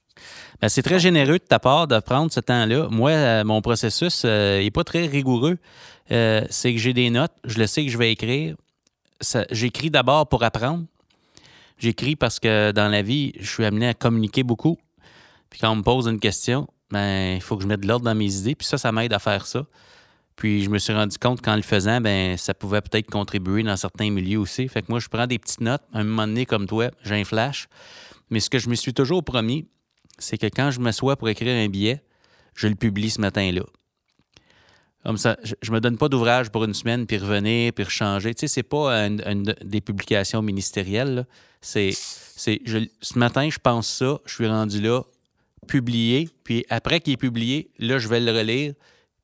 Ben, c'est très généreux de ta part de prendre ce temps-là. Moi, mon processus n'est pas très rigoureux. c'est que j'ai des notes, je le sais que je vais écrire. J'écris d'abord pour apprendre. J'écris parce que dans la vie, je suis amené à communiquer beaucoup. Puis quand on me pose une question, ben, il faut que je mette de l'ordre dans mes idées. Puis ça, ça m'aide à faire ça. Puis je me suis rendu compte qu'en le faisant, ben, ça pouvait peut-être contribuer dans certains milieux aussi. Fait que moi, je prends des petites notes. Un moment donné, comme toi, j'ai un flash. Mais ce que je me suis toujours promis, c'est que quand je m'assois pour écrire un billet, je le publie ce matin-là. Comme ça, je, ne me donne pas d'ouvrage pour une semaine, puis revenir, puis changer. Tu sais, c'est pas des publications ministérielles. C'est, c'est ce matin, je pense ça, je suis rendu là, publié, puis après qu'il est publié, là, je vais le relire,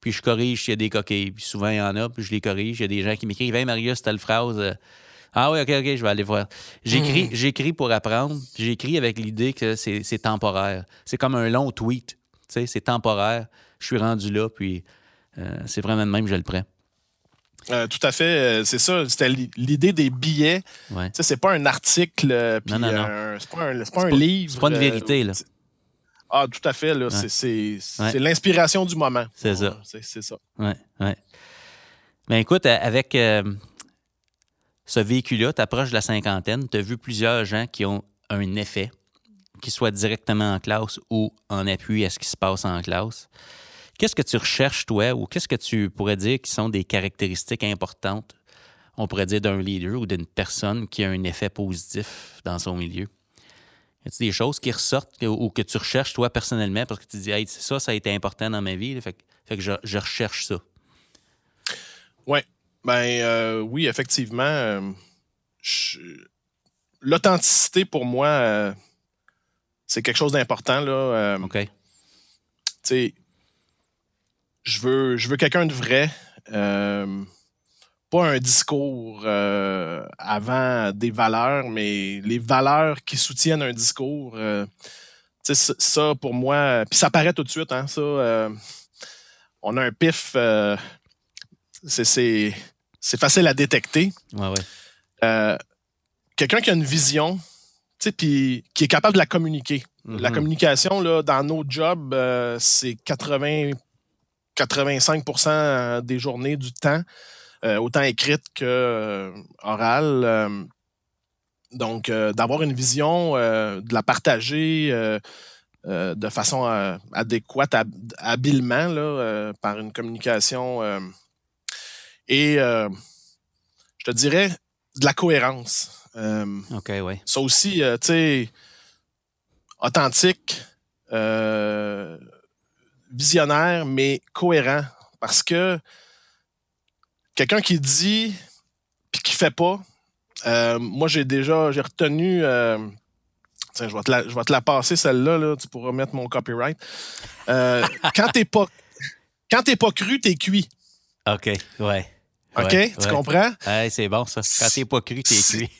puis je corrige s'il y a des coquilles. Puis souvent, il y en a, puis je les corrige. Il y a des gens qui m'écrivent Hey, Marius, telle phrase. Euh, ah oui, OK, OK, je vais aller voir. J'écris, j'écris pour apprendre. J'écris avec l'idée que c'est, temporaire. C'est comme un long tweet. Tu sais, c'est temporaire. Je suis rendu là, puis euh, c'est vraiment de même je le prends. Euh, tout à fait, c'est ça. C'était l'idée des billets. Ouais. C'est pas un article, puis non, non, non. c'est pas un, pas un livre. C'est pas une vérité. Là. Ah, tout à fait. C'est l'inspiration du moment. C'est ça. C'est ça. Oui, oui. Mais écoute, avec euh, ce véhicule-là, tu approches de la cinquantaine, tu as vu plusieurs gens qui ont un effet, qu'ils soient directement en classe ou en appui à ce qui se passe en classe. Qu'est-ce que tu recherches, toi, ou qu'est-ce que tu pourrais dire qui sont des caractéristiques importantes, on pourrait dire, d'un leader ou d'une personne qui a un effet positif dans son milieu? Y des choses qui ressortent ou que tu recherches toi personnellement parce que tu dis, hey, ça, ça a été important dans ma vie, fait, que je, recherche ça? Ouais. Ben euh, oui, effectivement. Euh, l'authenticité pour moi, euh, c'est quelque chose d'important. Là. OK. tu sais, je veux, je veux quelqu'un de vrai. Pas un discours euh, avant des valeurs, mais les valeurs qui soutiennent un discours. euh, ça, pour moi, puis ça paraît tout de suite, hein, ça. euh, on a un pif, c'est- facile à détecter. Ouais, ouais. Quelqu'un qui a une vision, puis qui est capable de la communiquer. La Mhm. communication, là, dans nos jobs, c'est 80, 85% des journées du temps, autant écrite que euh, orale. euh, donc, euh, d'avoir une vision, euh, de la partager euh, euh, de façon euh, adéquate, hab- habilement, là, euh, par une communication. euh, et euh, je te dirais de la cohérence. Euh, OK, ouais. ça aussi, euh, tu sais, authentique, euh, visionnaire, mais cohérent. Parce que quelqu'un qui dit puis qui fait pas, euh, moi j'ai déjà j'ai retenu. euh, tiens, je vais te la, je vais te la passer celle-là, là, tu pourras mettre mon copyright. Euh, quand t'es pas quand t'es pas cru, t'es cuit. OK, ouais. OK? Ouais, tu ouais. comprends? Ouais, c'est bon, ça. Quand t'es pas cru, t'es cuit.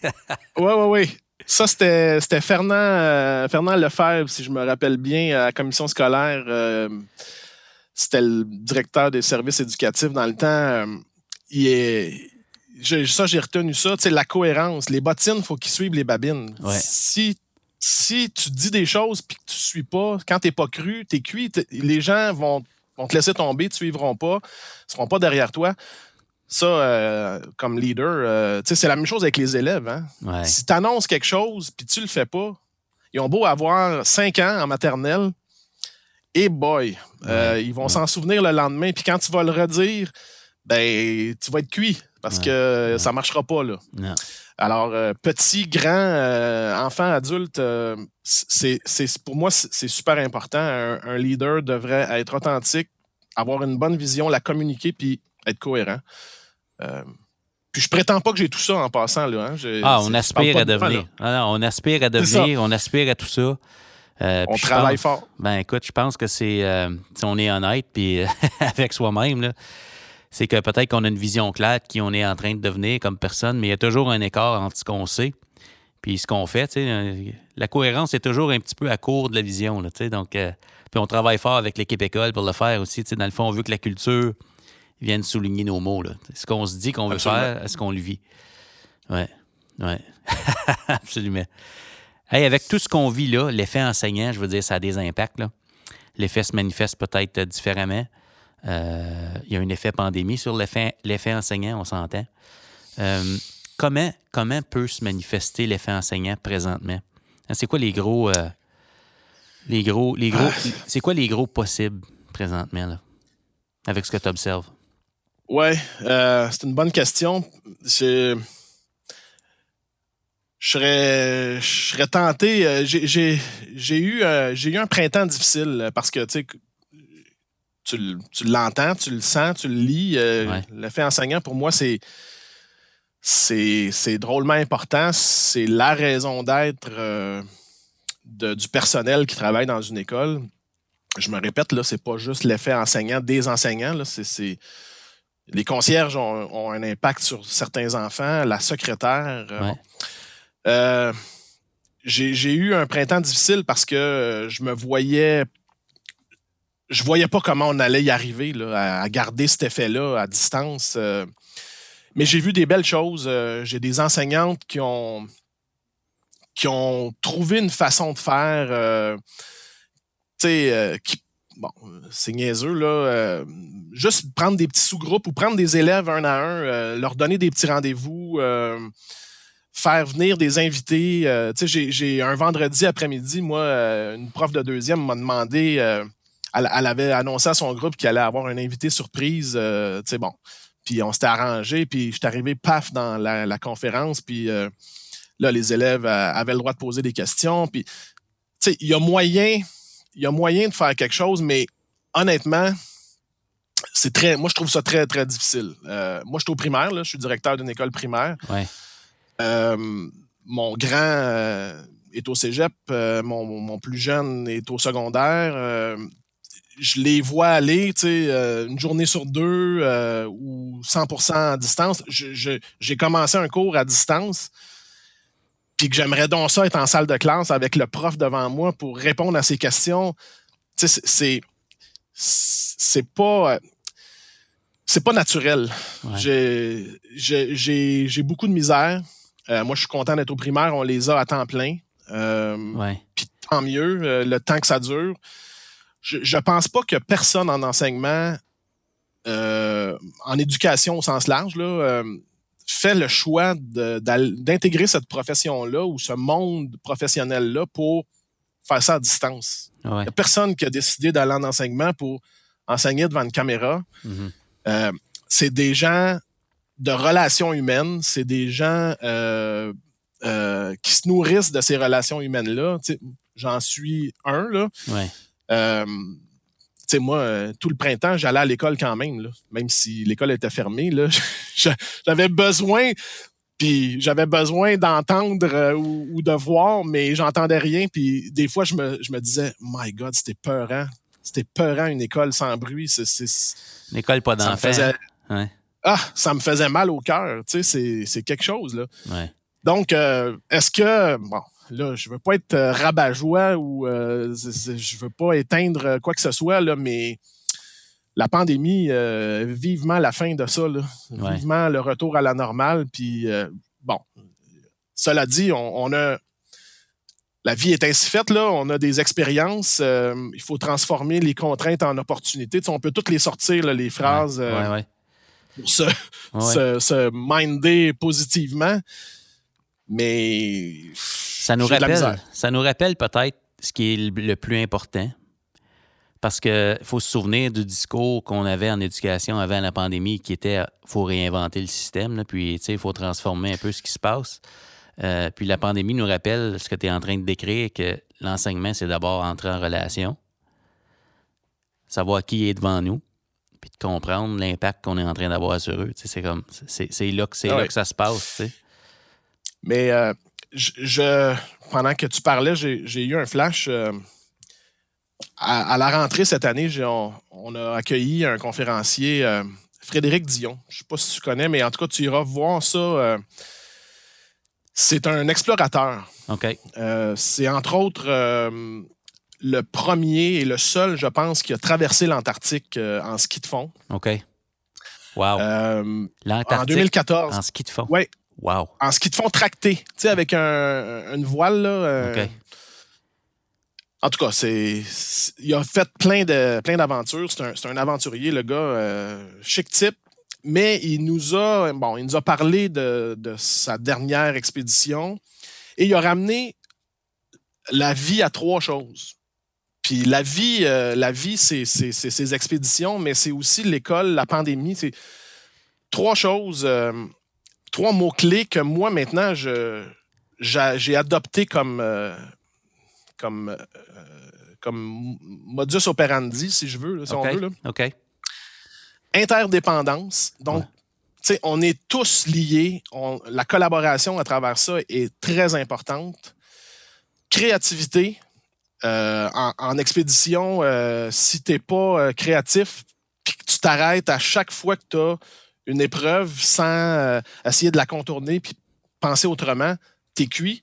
Oui, oui, oui. Ça, c'était c'était Fernand, euh, Fernand Lefebvre, si je me rappelle bien, à la commission scolaire. euh, c'était le directeur des services éducatifs dans le temps. Il est, ça, j'ai retenu ça. Tu sais, la cohérence. Les bottines, il faut qu'ils suivent les babines. Ouais. Si, si tu dis des choses puis que tu suis pas, quand t'es pas cru, t'es cuit, t'es- les gens vont, vont te laisser tomber, ne te suivront pas, ne seront pas derrière toi. Ça, euh, comme leader, euh, tu sais, c'est la même chose avec les élèves. Hein? Ouais. Si tu annonces quelque chose puis tu le fais pas, ils ont beau avoir 5 ans en maternelle, et boy, euh, Ouais, ils vont s'en souvenir le lendemain. Puis quand tu vas le redire, ben tu vas être cuit parce Ouais, que ouais. ça marchera pas là. Alors euh, petit, grand, euh, enfant, adulte, euh, c'est pour moi c'est super important. Un, un leader devrait être authentique, avoir une bonne vision, la communiquer puis être cohérent. Puis je prétends pas que j'ai tout ça en passant là. hein. Ah, on aspire à de devenir. Ah non, on aspire à devenir, on aspire à tout ça. Euh, On travaille pense- fort. Ben écoute, je pense que c'est. euh, si on est honnête, puis avec soi-même, là, c'est que peut-être qu'on a une vision claire de qui on est en train de devenir comme personne, mais il y a toujours un écart entre ce qu'on sait puis ce qu'on fait. Euh, La cohérence est toujours un petit peu à court de la vision. Là, donc, euh, puis on travaille fort avec l'équipe école pour le faire aussi. Dans le fond, on veut que la culture vienne souligner nos mots. Là. Ce qu'on se dit qu'on veut faire, est-ce qu'on le vit? Oui, oui. Absolument. Hey, avec tout ce qu'on vit là, l'effet enseignant, je veux dire, ça a des impacts. L'effet se manifeste peut-être différemment. Euh, il y a un effet pandémie sur l'effet l'effet enseignant, on s'entend. Euh, comment, comment peut se manifester l'effet enseignant présentement? Hein, C'est quoi les gros. euh, les gros. Les gros c'est quoi les gros possibles présentement, là, avec ce que tu observes? Euh, c'est une bonne question. Je, serais, je serais tenté. j'ai- J'ai j'ai eu, euh, j'ai eu un printemps difficile parce que tu sais, tu, l'entends, tu le sens, tu le lis. euh, Ouais. L'effet enseignant, pour moi, c'est c'est drôlement important. C'est la raison d'être euh, du personnel qui travaille dans une école. Je me répète, là, c'est pas juste l'effet enseignant des enseignants. Là, c'est- les concierges ont, ont un impact sur certains enfants, la secrétaire. euh, Ouais. Euh, j'ai eu un printemps difficile parce que je me voyais. Je voyais pas comment on allait y arriver, là, à, garder cet effet-là à distance. euh. mais j'ai vu des belles choses. euh, j'ai des enseignantes qui ont, qui ont trouvé une façon de faire. euh, tu sais, qui bon, c'est niaiseux, là. juste prendre des petits sous-groupes ou prendre des élèves un à un, leur donner des petits rendez-vous, faire venir des invités. tu sais, j'ai- un vendredi après-midi, moi, une prof de deuxième m'a demandé, elle, elle avait annoncé à son groupe qu'elle allait avoir un invité surprise, euh, tu sais, bon. Puis on s'était arrangé, puis je suis arrivé, paf, dans la, la conférence, puis euh, là, les élèves euh, avaient le droit de poser des questions, puis, tu sais, il y a moyen il y a moyen de faire quelque chose, mais honnêtement, c'est très. Moi, je trouve ça très, très difficile. Moi, je suis au primaire, là, je suis directeur d'une école primaire. Ouais. Mon grand. est au cégep, mon, mon, plus jeune est au secondaire je les vois aller, tu sais, euh, une journée sur deux euh, ou 100% à distance. J'ai commencé un cours à distance, puis que j'aimerais donc ça être en salle de classe avec le prof devant moi pour répondre à ses questions. Tu sais, c'est c'est pas c'est pas naturel. J'ai beaucoup de misère. Euh, moi, je suis content d'être au primaire. On les a à temps plein. Puis tant mieux, le temps que ça dure je ne pense pas que personne en enseignement, euh, en éducation au sens large, là, euh, fait le choix d'intégrer cette profession-là ou ce monde professionnel-là pour faire ça à distance. Il n'y a personne qui a décidé d'aller en enseignement pour enseigner devant une caméra. Mm-hmm. Euh, c'est des gens de relations humaines, c'est des gens qui se nourrissent de ces relations humaines-là. J'en suis un, là. Euh, tu sais, moi, euh, tout le printemps, j'allais à l'école quand même, même si l'école était fermée. j'avais besoin, puis j'avais besoin d'entendre euh, ou, de voir, mais j'entendais rien. Puis des fois, je me, je me disais, My God, c'était peurant. C'était peurant une école sans bruit. C'est, une école pas d'enfants. Ah, ça me faisait mal au cœur. Tu sais, c'est, quelque chose, là. Donc, est-ce que, bon, là, je veux pas être euh, rabat-joie ou euh, je veux pas éteindre quoi que ce soit, là, mais la pandémie, euh, vivement la fin de ça, vivement le retour à la normale. Puis, bon, cela dit, on, a. La vie est ainsi faite, là. On a des expériences. il faut transformer les contraintes en opportunités. on peut toutes les sortir, les phrases, pour se, se, minder positivement. Mais ça nous rappelle, ça nous rappelle peut-être ce qui est le plus important. Parce qu'il faut se souvenir du discours qu'on avait en éducation avant la pandémie qui était faut réinventer le système, puis il faut transformer un peu ce qui se passe. Euh, puis la pandémie nous rappelle ce que tu es en train de décrire, que l'enseignement, c'est d'abord entrer en relation, savoir qui est devant nous, puis de comprendre l'impact qu'on est en train d'avoir sur eux. C'est comme c'est là, que, là que ça se passe. Mais euh, je, pendant que tu parlais, j'ai eu un flash. Euh, à, la rentrée cette année, on, a accueilli un conférencier, euh, Frédéric Dion. Je ne sais pas si tu connais, mais en tout cas, tu iras voir ça. Euh, c'est un explorateur. OK. c'est entre autres le premier et le seul, je pense, qui a traversé l'Antarctique en ski de fond. OK. Wow. en 2014. En ski de fond. Oui. Wow. En ski de fond tracté, tu sais, avec un, une voile. Là, euh, En tout cas, c'est, il a fait plein, de, plein d'aventures. C'est un, un, aventurier, le gars, euh, chic type. Mais il nous a, bon, il nous a parlé de, de, sa dernière expédition et il a ramené la vie à trois choses. Puis la vie, euh, la vie, c'est, c'est, ses expéditions, mais c'est aussi l'école, la pandémie. C'est trois choses trois mots-clés que moi, maintenant, je, j'ai adopté comme, euh, comme, euh, comme modus operandi, si je veux, si on veut. Là. OK. Interdépendance. Donc, tu sais, on est tous liés. la collaboration à travers ça est très importante. Créativité. Euh, en, expédition, si tu n'es pas créatif, puis que tu t'arrêtes à chaque fois que tu as une épreuve sans euh, essayer de la contourner puis penser autrement, t'es cuit.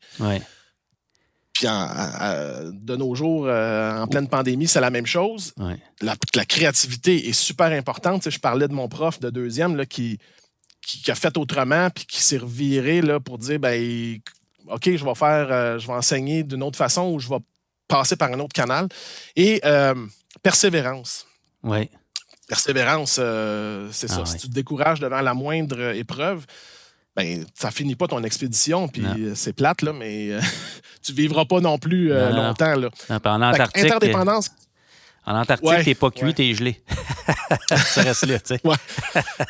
Puis de nos jours, euh, en pleine pandémie, c'est la même chose. La, créativité est super importante. je parlais de mon prof de deuxième là, qui, qui, a fait autrement puis qui s'est reviré là, pour dire ben, OK, je vais faire, euh, je vais enseigner d'une autre façon ou je vais passer par un autre canal. Et persévérance. Oui persévérance, euh, c'est ça. Ah si tu te décourages devant la moindre épreuve, ben, ça finit pas ton expédition, puis c'est plate, là, mais euh, tu vivras pas non plus euh, longtemps. Là. en Antarctique, interdépendance. En Antarctique, t'es pas cuit, t'es gelé. ça reste là, tu sais. Ouais,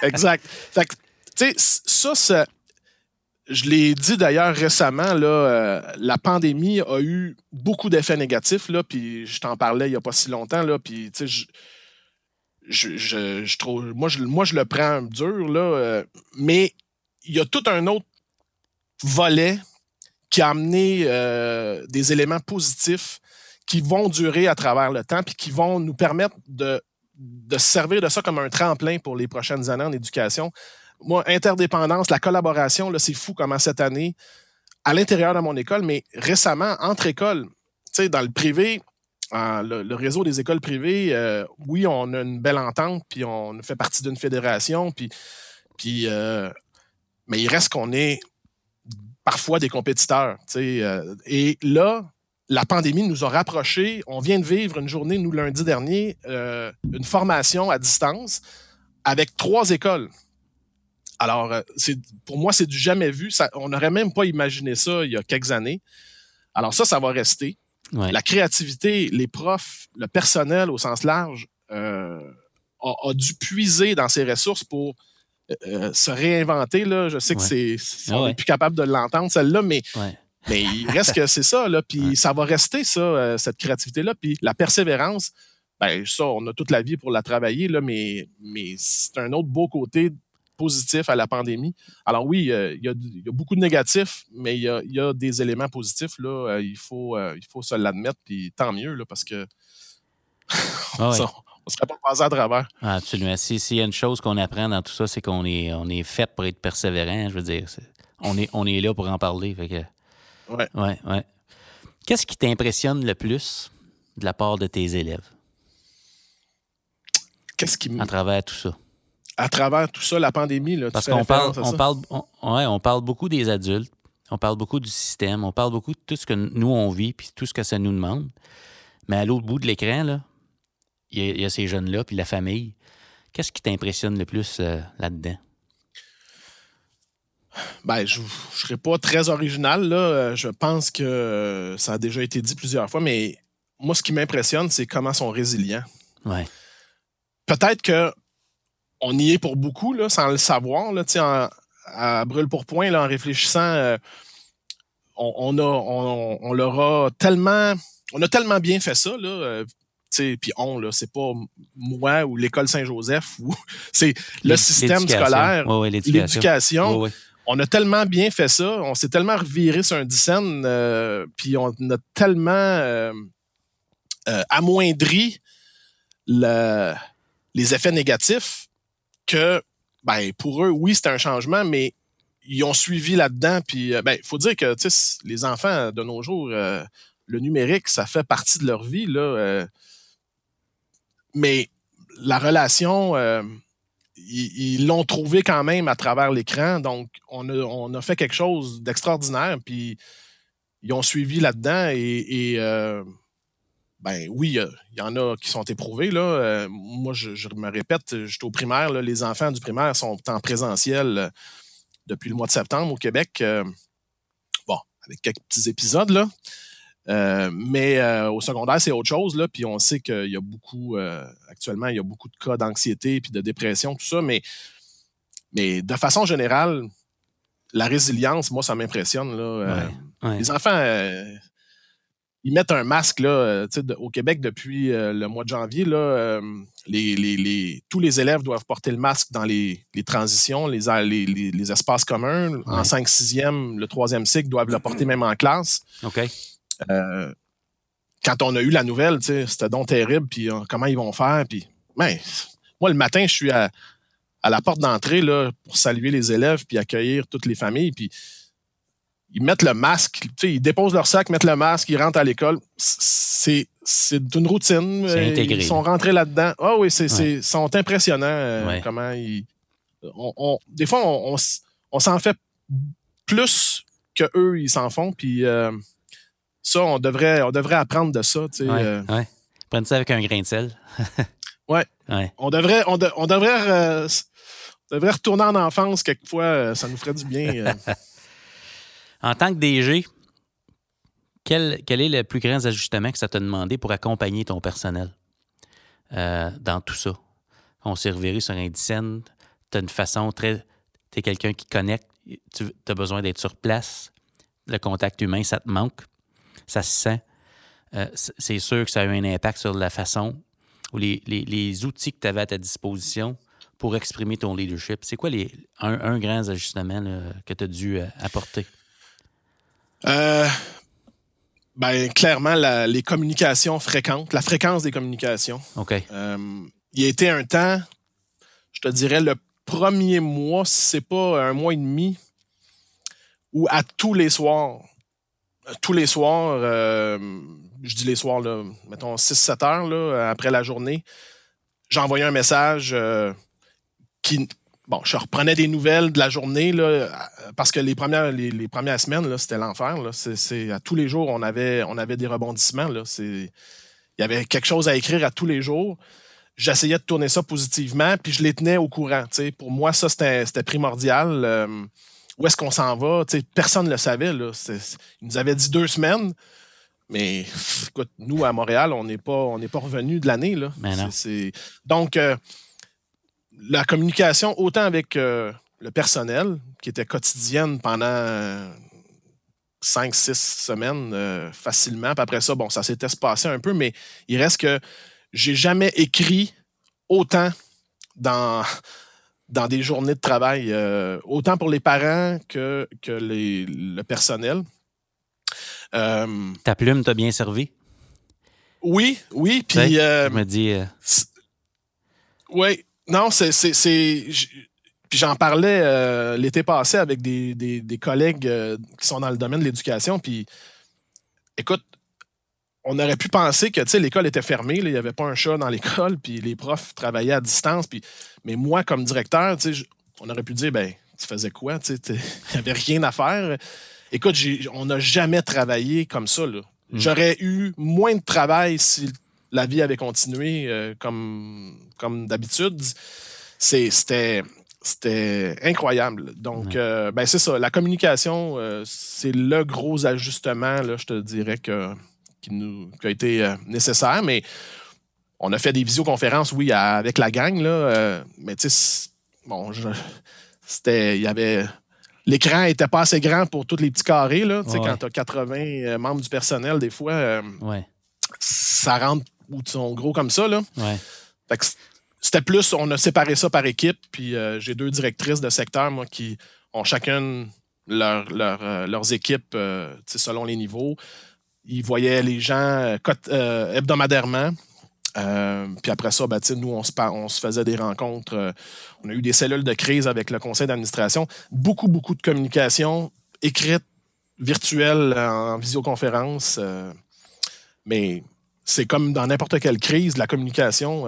exact. Fait tu sais, ça, ça, je l'ai dit d'ailleurs récemment, là, la pandémie a eu beaucoup d'effets négatifs, là, puis je t'en parlais il n'y a pas si longtemps, là, puis tu sais, je, moi, je, le prends dur, euh, mais il y a tout un autre volet qui a amené euh, des éléments positifs qui vont durer à travers le temps, puis qui vont nous permettre de, se servir de ça comme un tremplin pour les prochaines années en éducation. Moi, interdépendance, la collaboration, là, c'est fou comment cette année, à l'intérieur de mon école, mais récemment, entre écoles, tu dans le privé, le, réseau des écoles privées, euh, oui, on a une belle entente, puis on fait partie d'une fédération, puis, puis euh, mais il reste qu'on est parfois des compétiteurs. Euh, et là, la pandémie nous a rapprochés. On vient de vivre une journée, nous, lundi dernier, une formation à distance avec trois écoles. Alors, pour moi, c'est du jamais vu. on n'aurait même pas imaginé ça il y a quelques années. Alors ça, ça va rester. La créativité, les profs, le personnel au sens large euh, a, dû puiser dans ses ressources pour euh, euh, se réinventer. Là. Je sais que c'est, ah on n'est plus capable de l'entendre, celle-là, mais, mais il reste que c'est ça. Là, puis ça va rester, ça, cette créativité-là. Puis la persévérance, ben, ça, on a toute la vie pour la travailler, là, mais, mais c'est un autre beau côté positif à la pandémie. Alors oui, il y, a, beaucoup de négatifs, mais il y a, des éléments positifs. Là, euh, il, faut, euh, il faut se l'admettre, puis tant mieux, là, parce que on ne serait pas passé à travers. Ah, absolument. S'il y a une chose qu'on apprend dans tout ça, c'est qu'on est, on est fait pour être persévérant. Je veux dire, on, est, on est là pour en parler. Fait que, ouais. Ouais, ouais. Qu'est-ce qui t'impressionne le plus de la part de tes élèves? Qu'est-ce qui À travers tout ça? À travers tout ça, la pandémie. Là, Parce qu'on parle, on parle, ouais, on parle beaucoup des adultes, on parle beaucoup du système, on parle beaucoup de tout ce que nous, on vit, puis tout ce que ça nous demande. Mais à l'autre bout de l'écran, il y, a ces jeunes-là, puis la famille. Qu'est-ce qui t'impressionne le plus euh, là-dedans? Ben, je ne serais pas très original. Là. Je pense que ça a déjà été dit plusieurs fois, mais moi, ce qui m'impressionne, c'est comment ils sont résilients. Ouais. Peut-être que on y est pour beaucoup, là, sans le savoir. Là, en, à brûle pour point, là, en réfléchissant, euh, on, a, on, leur a tellement, on a tellement bien fait ça. Là, euh, puis on, là, c'est pas moi ou l'école Saint-Joseph, ou c'est le système scolaire, l'éducation. On a tellement bien fait ça, on s'est tellement reviré sur un dixaine, euh, puis on a tellement amoindri les effets négatifs que ben, pour eux, oui, c'est un changement, mais ils ont suivi là-dedans. Puis, euh, ben, faut dire que les enfants de nos jours, euh, le numérique, ça fait partie de leur vie. Là, euh. mais la relation, ils l'ont trouvé quand même à travers l'écran. Donc, on a, on a, fait quelque chose d'extraordinaire. Puis, ils ont suivi là-dedans et ben oui, il y en a qui sont éprouvés. Là. Euh, moi, je, me répète, j'étais au primaire, les enfants du primaire sont en présentiel euh, depuis le mois de septembre au Québec. Euh, bon, avec quelques petits épisodes, là. mais au secondaire, c'est autre chose. Là, puis on sait qu'il y a beaucoup, actuellement, il y a beaucoup de cas d'anxiété puis de dépression, tout ça. Mais, mais de façon générale, la résilience, moi, ça m'impressionne. Les enfants, ils mettent un masque là, euh, au Québec depuis euh, le mois de janvier. Là, euh, les, tous les élèves doivent porter le masque dans les, transitions, les, espaces communs. En 5-6e, le troisième cycle doivent le porter même en classe. OK. quand on a eu la nouvelle, c'était donc terrible. Puis comment ils vont faire? Puis, ben, moi, le matin, je suis à, à la porte d'entrée pour saluer les élèves puis accueillir toutes les familles. Puis ils mettent le masque, ils déposent leur sac, mettent le masque, ils rentrent à l'école. C'est une routine. Intégré. Ils sont rentrés là-dedans. Ah oui, ils sont impressionnants euh, comment ils. des fois, on, s'en fait plus que eux ils s'en font. Puis euh, ça, on devrait, on devrait apprendre de ça. Tu euh. Prendre ça avec un grain de sel. ouais. On devrait, on, on devrait, devrait retourner en enfance quelquefois. ça nous ferait du bien. En tant que DG, quel, est le plus grand ajustement que ça t'a demandé pour accompagner ton personnel euh, dans tout ça? On s'est reviré sur un scène, tu as une façon très. Tu es quelqu'un qui connecte, tu as besoin d'être sur place. Le contact humain, ça te manque, ça se sent. Euh, c'est sûr que ça a eu un impact sur la façon ou les, outils que tu avais à ta disposition pour exprimer ton leadership. C'est quoi les, un, un grand ajustement que tu as dû euh, apporter? Euh, ben, clairement, les communications fréquentes, la fréquence des communications. OK. Euh, il y a été un temps, je te dirais, le premier mois, si c'est pas un mois et demi, où à tous les soirs, tous les soirs, euh, je dis les soirs, là, mettons 6-7 heures là, après la journée, j'envoyais un message euh, qui. Bon, je reprenais des nouvelles de la journée là, parce que les premières, les, premières semaines, c'était l'enfer. C'est, à tous les jours, on avait, on avait des rebondissements. Là. Il y avait quelque chose à écrire à tous les jours. J'essayais de tourner ça positivement, puis je les tenais au courant. Pour moi, ça, c'était, primordial. Euh, où est-ce qu'on s'en va? personne ne le savait. Là. ils nous avaient dit deux semaines. Mais écoute, nous, à Montréal, on n'est pas, on pas revenu de l'année. Là. Donc, euh, la communication, autant avec euh, le personnel, qui était quotidienne pendant cinq, six semaines euh, facilement. Puis après ça, bon, ça s'était passé un peu, mais il reste que j'ai jamais écrit autant dans, dans des journées de travail, autant pour les parents que, que le personnel. Euh, Ta plume t'a bien servi? Oui, oui. Puis. Euh, me dis. Euh, oui. Non, c'est. Puis j'en parlais l'été passé avec des, collègues qui sont dans le domaine de l'éducation. Puis, écoute, on aurait pu penser que l'école était fermée, il n'y avait pas un chat dans l'école, puis les profs travaillaient à distance. Puis, mais moi, comme directeur, on aurait pu dire ben, tu faisais quoi? Il n'y avait rien à faire. Écoute, on n'a jamais travaillé comme ça. Mm. J'aurais eu moins de travail si la vie avait continué euh, comme, comme d'habitude. C'était incroyable. Donc, euh, ben, c'est ça. La communication, euh, c'est le gros ajustement, là, je te dirais, que, qui, nous, a été nécessaire. Mais on a fait des visioconférences, oui, avec la gang, là, mais tu sais, bon, c'était, il y avait l'écran n'était pas assez grand pour tous les petits carrés. Là, Quand tu as 80 membres du personnel, des fois, ça rentre ou sont gros comme ça. Là. c'était plus, on a séparé ça par équipe. Puis euh, j'ai deux directrices de secteur, moi, qui ont chacune leur, euh, leurs équipes selon les niveaux. Ils voyaient les gens hebdomadairement. Euh, puis après ça, ben, nous, on se, on se faisait des rencontres. Euh, on a eu des cellules de crise avec le conseil d'administration. Beaucoup, beaucoup de communication écrite, virtuelle, en visioconférence. Euh, mais c'est comme dans n'importe quelle crise, la communication,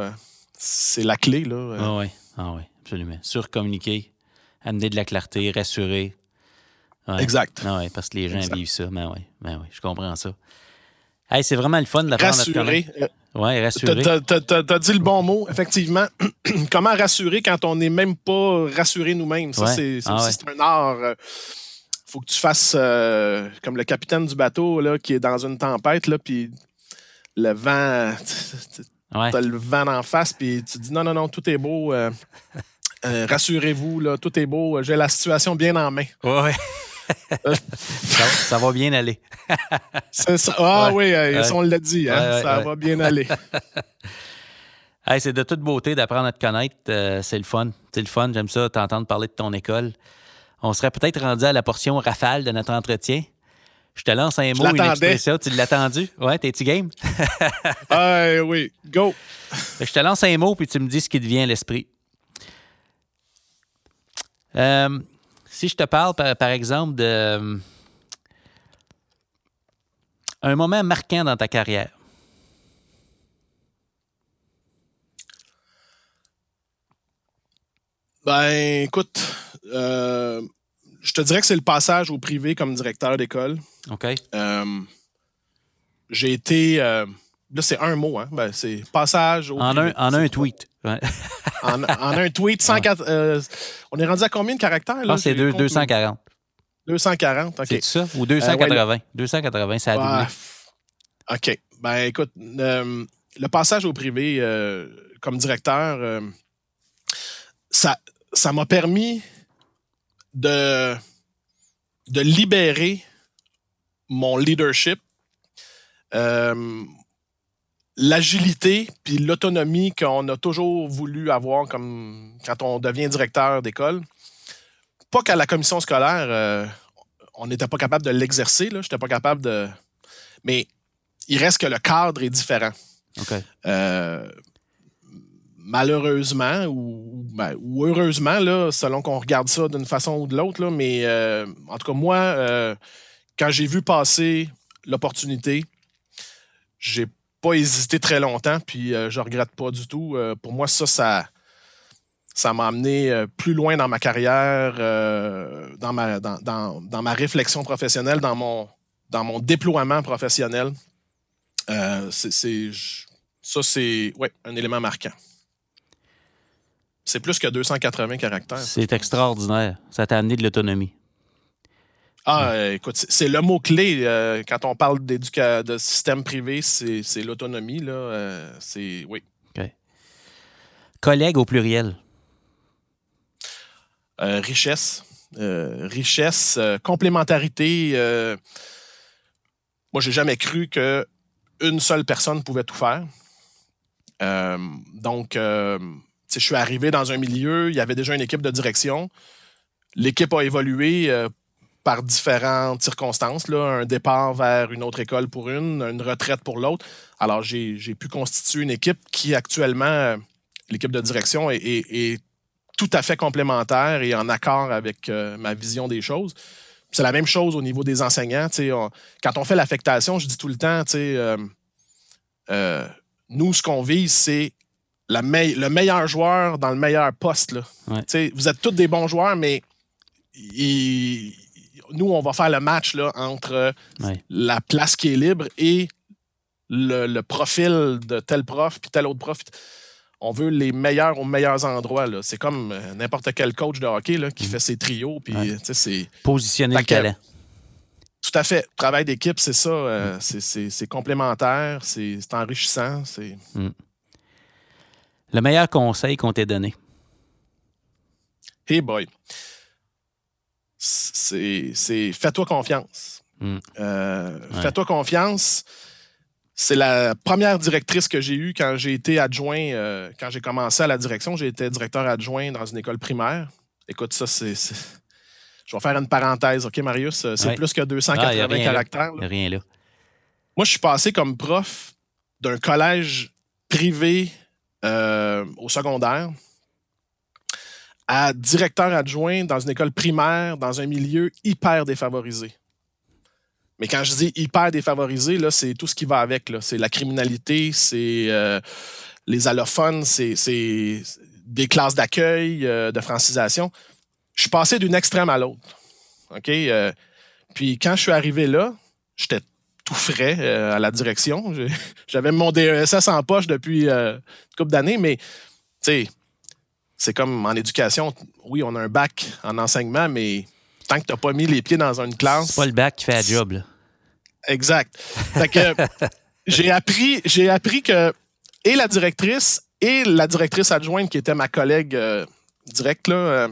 c'est la clé. Là, Ah oui, ah oui, absolument. Surcommuniquer, amener de la clarté, rassurer. Exact. Ah parce que les gens vivent ça. Mais ben oui, ben oui, je comprends ça. Hey, c'est vraiment le fun d'apprendre à te connaître. Oui, rassurer. Tu as, dit le bon mot, effectivement. Comment rassurer quand on n'est même pas rassuré nous-mêmes? Ça, c'est ah un art. Il faut que tu fasses euh, comme le capitaine du bateau là, qui est dans une tempête, là, puis le vent. Tu as le vent en face, puis tu dis non, non, non, tout est beau. Euh, euh, rassurez-vous, là, tout est beau. J'ai la situation bien en main. Oui. ça, va bien aller. Ah oui, on l'a dit, hein, ça va bien aller. c'est de toute beauté d'apprendre à te connaître. Euh, c'est le fun. C'est le fun. J'aime ça, t'entendre parler de ton école. On serait peut-être rendu à la portion rafale de notre entretien. Je te lance un mot, une expression. Tu l'as attendu? Ouais, t'es-tu game? ah, oui, go! Je te lance un mot, puis tu me dis ce qui te vient à l'esprit. Euh, si je te parle, par, exemple, de euh, un moment marquant dans ta carrière. Ben, écoute, euh, je te dirais que c'est le passage au privé comme directeur d'école. OK. Euh, j'ai été. là, c'est un mot, hein? Ben, c'est passage au en privé. Un, en un tweet en, un tweet. 104, euh, on est rendu à combien de caractères? Là? Ah, c'est 240. 240, OK. C'est ça? Ou 280? 280, ça a doublé. OK. Ben, écoute, euh, le passage au privé euh, comme directeur, ça ça m'a permis de, de libérer mon leadership l'agilité puis l'autonomie qu'on a toujours voulu avoir comme quand on devient directeur d'école. Pas qu'à la commission scolaire, euh, on n'était pas capable de l'exercer. Je n'étais pas capable de. Mais il reste que le cadre est différent. Euh, malheureusement ben, ou, heureusement, là, selon qu'on regarde ça d'une façon ou de l'autre, mais euh, en tout cas, moi, euh, quand j'ai vu passer l'opportunité, j'ai pas hésité très longtemps, puis je regrette pas du tout. pour moi, ça, ça m'a amené plus loin dans ma carrière, dans, ma, dans, ma réflexion professionnelle, dans mon, dans mon déploiement professionnel. ça, c'est ouais, un élément marquant. C'est plus que 280 caractères. C'est extraordinaire. Ça t'a amené de l'autonomie. Ah, euh, écoute, c'est le mot-clé euh, quand on parle de système privé, c'est l'autonomie. là. Euh, c'est oui. OK. Collègue au pluriel. richesse. richesse, complémentarité. moi, j'ai jamais cru qu'une seule personne pouvait tout faire. Donc, je suis arrivé dans un milieu, il y avait déjà une équipe de direction. L'équipe a évolué euh, par différentes circonstances, un départ vers une autre école pour une, une retraite pour l'autre. Alors, j'ai pu constituer une équipe qui, actuellement, l'équipe de direction, est, tout à fait complémentaire et en accord avec ma vision des choses. C'est la même chose au niveau des enseignants. quand on fait l'affectation, je dis tout le temps, nous, ce qu'on vise, c'est le meilleur joueur dans le meilleur poste. Vous êtes tous des bons joueurs, mais nous, on va faire le match là, entre la place qui est libre et le, profil de tel prof puis tel autre prof. On veut les meilleurs aux meilleurs endroits. C'est comme euh, n'importe quel coach de hockey qui mm. fait ses trios. Puis, Positionner le talent. Tout à fait. Travail d'équipe, c'est ça. Euh, mm. c'est complémentaire, c'est enrichissant. C'est. Mm. Le meilleur conseil qu'on t'ait donné? Hey boy. C'est fais-toi confiance. Mm. Euh, fais-toi confiance. C'est la première directrice que j'ai eue quand j'ai été adjoint, euh, quand j'ai commencé à la direction. J'ai été directeur adjoint dans une école primaire. Écoute, ça, c'est je vais faire une parenthèse, OK, Marius? C'est plus que 280 ah, caractères. N'y a rien là. Moi, je suis passé comme prof d'un collège privé euh, au secondaire à directeur adjoint dans une école primaire dans un milieu hyper défavorisé. Mais quand je dis hyper défavorisé, c'est tout ce qui va avec. C'est la criminalité, c'est euh, les allophones, c'est des classes d'accueil, de francisation je suis passé d'une extrême à l'autre. Euh, puis quand je suis arrivé là, j'étais tout frais euh, à la direction. J'avais mon DESS en poche depuis euh, une couple d'années, mais tu sais, c'est comme en éducation. Oui, on a un bac en enseignement, mais tant que tu n'as pas mis les pieds dans une classe. C'est pas le bac qui fait la job, là. Exact. Fait que j'ai appris, j'ai appris que et la directrice et la directrice adjointe qui était ma collègue directe, là,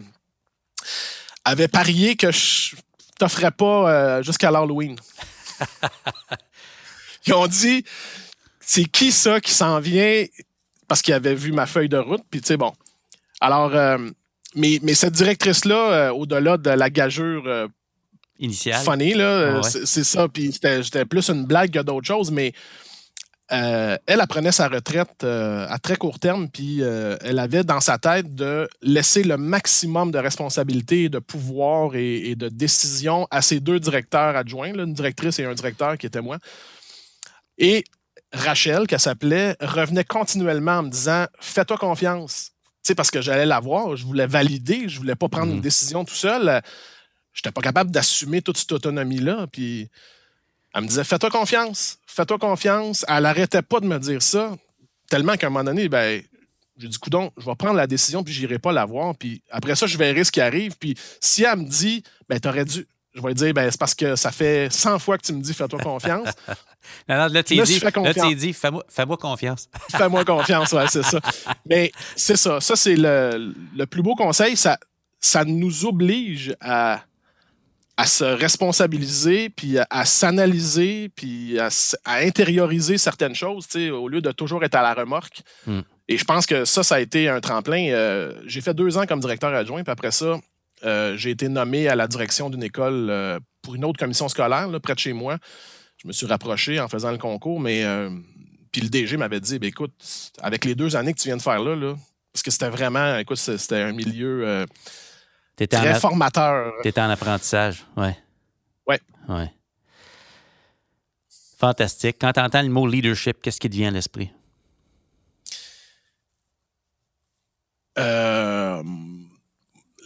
avait parié que je t'offrais pas euh, jusqu'à l'Halloween. Ils ont dit c'est qui ça qui s'en vient parce qu'il avait vu ma feuille de route. Puis, tu sais, bon. Alors, euh, mais, mais, cette directrice-là, euh, au-delà de la gageure initiale, funny, là, c'est ça. Puis, c'était plus une blague que d'autres choses, mais euh, elle apprenait sa retraite euh, à très court terme, puis euh, elle avait dans sa tête de laisser le maximum de responsabilités, de pouvoir et, de décision à ses deux directeurs adjoints, une directrice et un directeur qui était moi. Et Rachel, qu'elle s'appelait, revenait continuellement en me disant Fais-toi confiance. Sais, parce que j'allais la voir, je voulais valider, je voulais pas prendre une mm-hmm. décision tout seul. Je n'étais pas capable d'assumer toute cette autonomie-là. Puis elle me disait Fais-toi confiance, fais-toi confiance. Elle n'arrêtait pas de me dire ça, tellement qu'à un moment donné, ben, j'ai dit Coudon, je vais prendre la décision, puis j'irai pas la voir. Puis après ça, je verrai ce qui arrive. Puis si elle me dit ben, aurais dû. Je vais lui dire, ben, c'est parce que ça fait 100 fois que tu me dis fais-toi confiance. non, non, là, tu dit, dit fais-moi, fais-moi confiance. fais-moi confiance, ouais, c'est ça. Mais c'est ça. Ça, c'est le, le, plus beau conseil. Ça, ça nous oblige à, à se responsabiliser, puis à, s'analyser, puis à, intérioriser certaines choses, au lieu de toujours être à la remorque. Hmm. Et je pense que ça, ça a été un tremplin. Euh, j'ai fait deux ans comme directeur adjoint, puis après ça, j'ai été nommé à la direction d'une école pour une autre commission scolaire près de chez moi. Je me suis rapproché en faisant le concours, mais puis le DG m'avait dit ben, écoute, avec les deux années que tu viens de faire là, là parce que c'était vraiment, écoute, c'était un milieu très formateur. Tu étais en apprentissage, oui. Oui. Ouais. Fantastique. Quand tu entends le mot leadership, qu'est-ce qui te vient à l'esprit? Euh,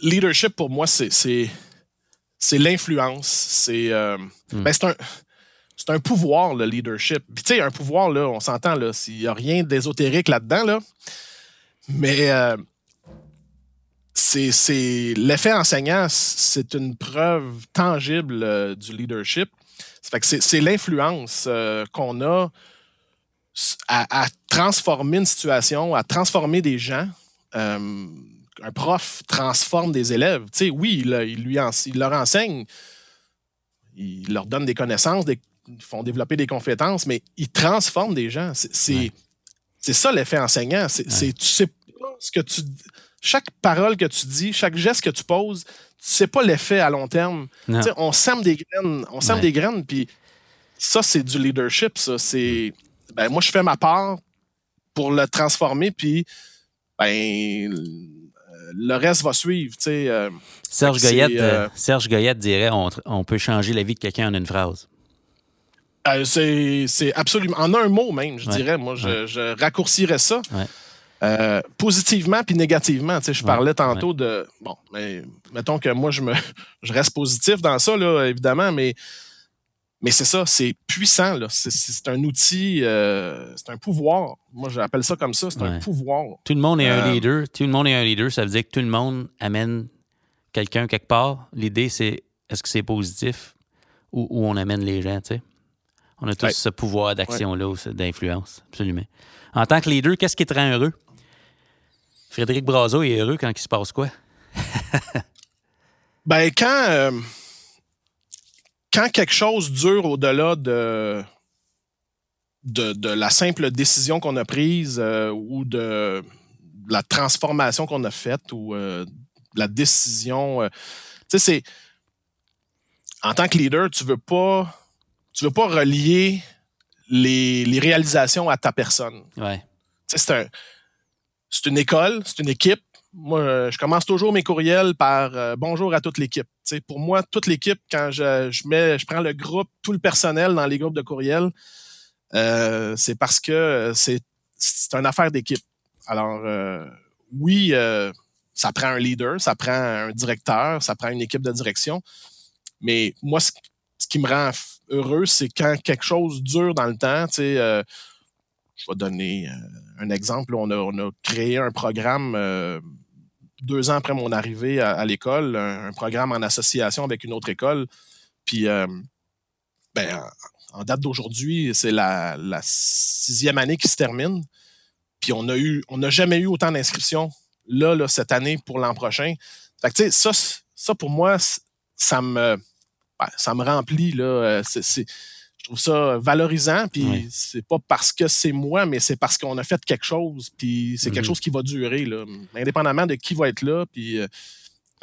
leadership, pour moi, c'est l'influence. C'est euh, hmm. ben, un, un pouvoir, le leadership. Puis, tu sais, un pouvoir, là, on s'entend, là, s'il n'y a rien d'ésotérique là-dedans, là. Mais euh, c'est l'effet enseignant, c'est une preuve tangible du leadership. c'est l'influence qu'on a à, transformer une situation, à transformer des gens. Euh, un prof transforme des élèves. Tu sais, oui, il, lui il leur enseigne, il leur donne des connaissances, des, ils font développer des compétences, mais il transforme des gens. C'est ça l'effet enseignant. C'est tu sais pas ce que tu chaque parole que tu dis, chaque geste que tu poses, tu sais pas l'effet à long terme. On sème des graines, on sème des graines, puis ça, c'est du leadership, ça. C'est ben, moi, je fais ma part pour le transformer, puis ben, le reste va suivre. Euh, Serge, Goyette, euh, Serge Goyette dirait on, peut changer la vie de quelqu'un en une phrase. Euh, c'est absolument. En un mot même, je dirais. Moi, je, raccourcirais ça. Positivement puis négativement. je parlais tantôt de. Bon, mais mettons que moi, je me je reste positif dans ça, là, évidemment, mais mais c'est ça, c'est puissant. C'est un outil, euh, c'est un pouvoir. Moi, j'appelle ça comme ça, c'est un pouvoir. Tout le monde est un euh, leader. Tout le monde est un leader. Ça veut dire que tout le monde amène quelqu'un quelque part. L'idée, c'est est-ce que c'est positif ou, on amène les gens, tu sais? On a tous ce pouvoir d'action-là, d'influence, absolument. En tant que leader, qu'est-ce qui te rend heureux? Frédéric Brazo est heureux quand il se passe quoi? ben, quand... Euh, quand quelque chose dure au-delà de, de, la simple décision qu'on a prise euh, ou de, la transformation qu'on a faite ou euh, la décision, tu sais, c'est en tant que leader, tu veux pas, tu veux pas relier les, les réalisations à ta personne. Ouais. C'est un, c'est une école, c'est une équipe moi, je commence toujours mes courriels par euh, bonjour à toute l'équipe. Pour moi, toute l'équipe, quand je, mets, je prends le groupe, tout le personnel dans les groupes de courriels, euh, c'est parce que c'est, c'est une affaire d'équipe. Alors, euh, oui, ça prend un leader, ça prend un directeur, ça prend une équipe de direction. Mais moi, ce, qui me rend heureux, c'est quand quelque chose dure dans le temps. je vais donner un exemple. On a, on a créé un programme deux ans après mon arrivée à, l'école, un, programme en association avec une autre école. Puis, euh, ben, en, date d'aujourd'hui, c'est la, sixième année qui se termine. Puis, on n'a jamais eu autant d'inscriptions là, cette année pour l'an prochain. Fait que, ça, ça, pour moi, ça me, ben, ça me remplit. Là. Euh, trouve ça valorisant. Puis c'est pas parce que c'est moi, mais c'est parce qu'on a fait quelque chose. Puis c'est quelque mhm. chose qui va durer, là, indépendamment de qui va être là. Puis euh,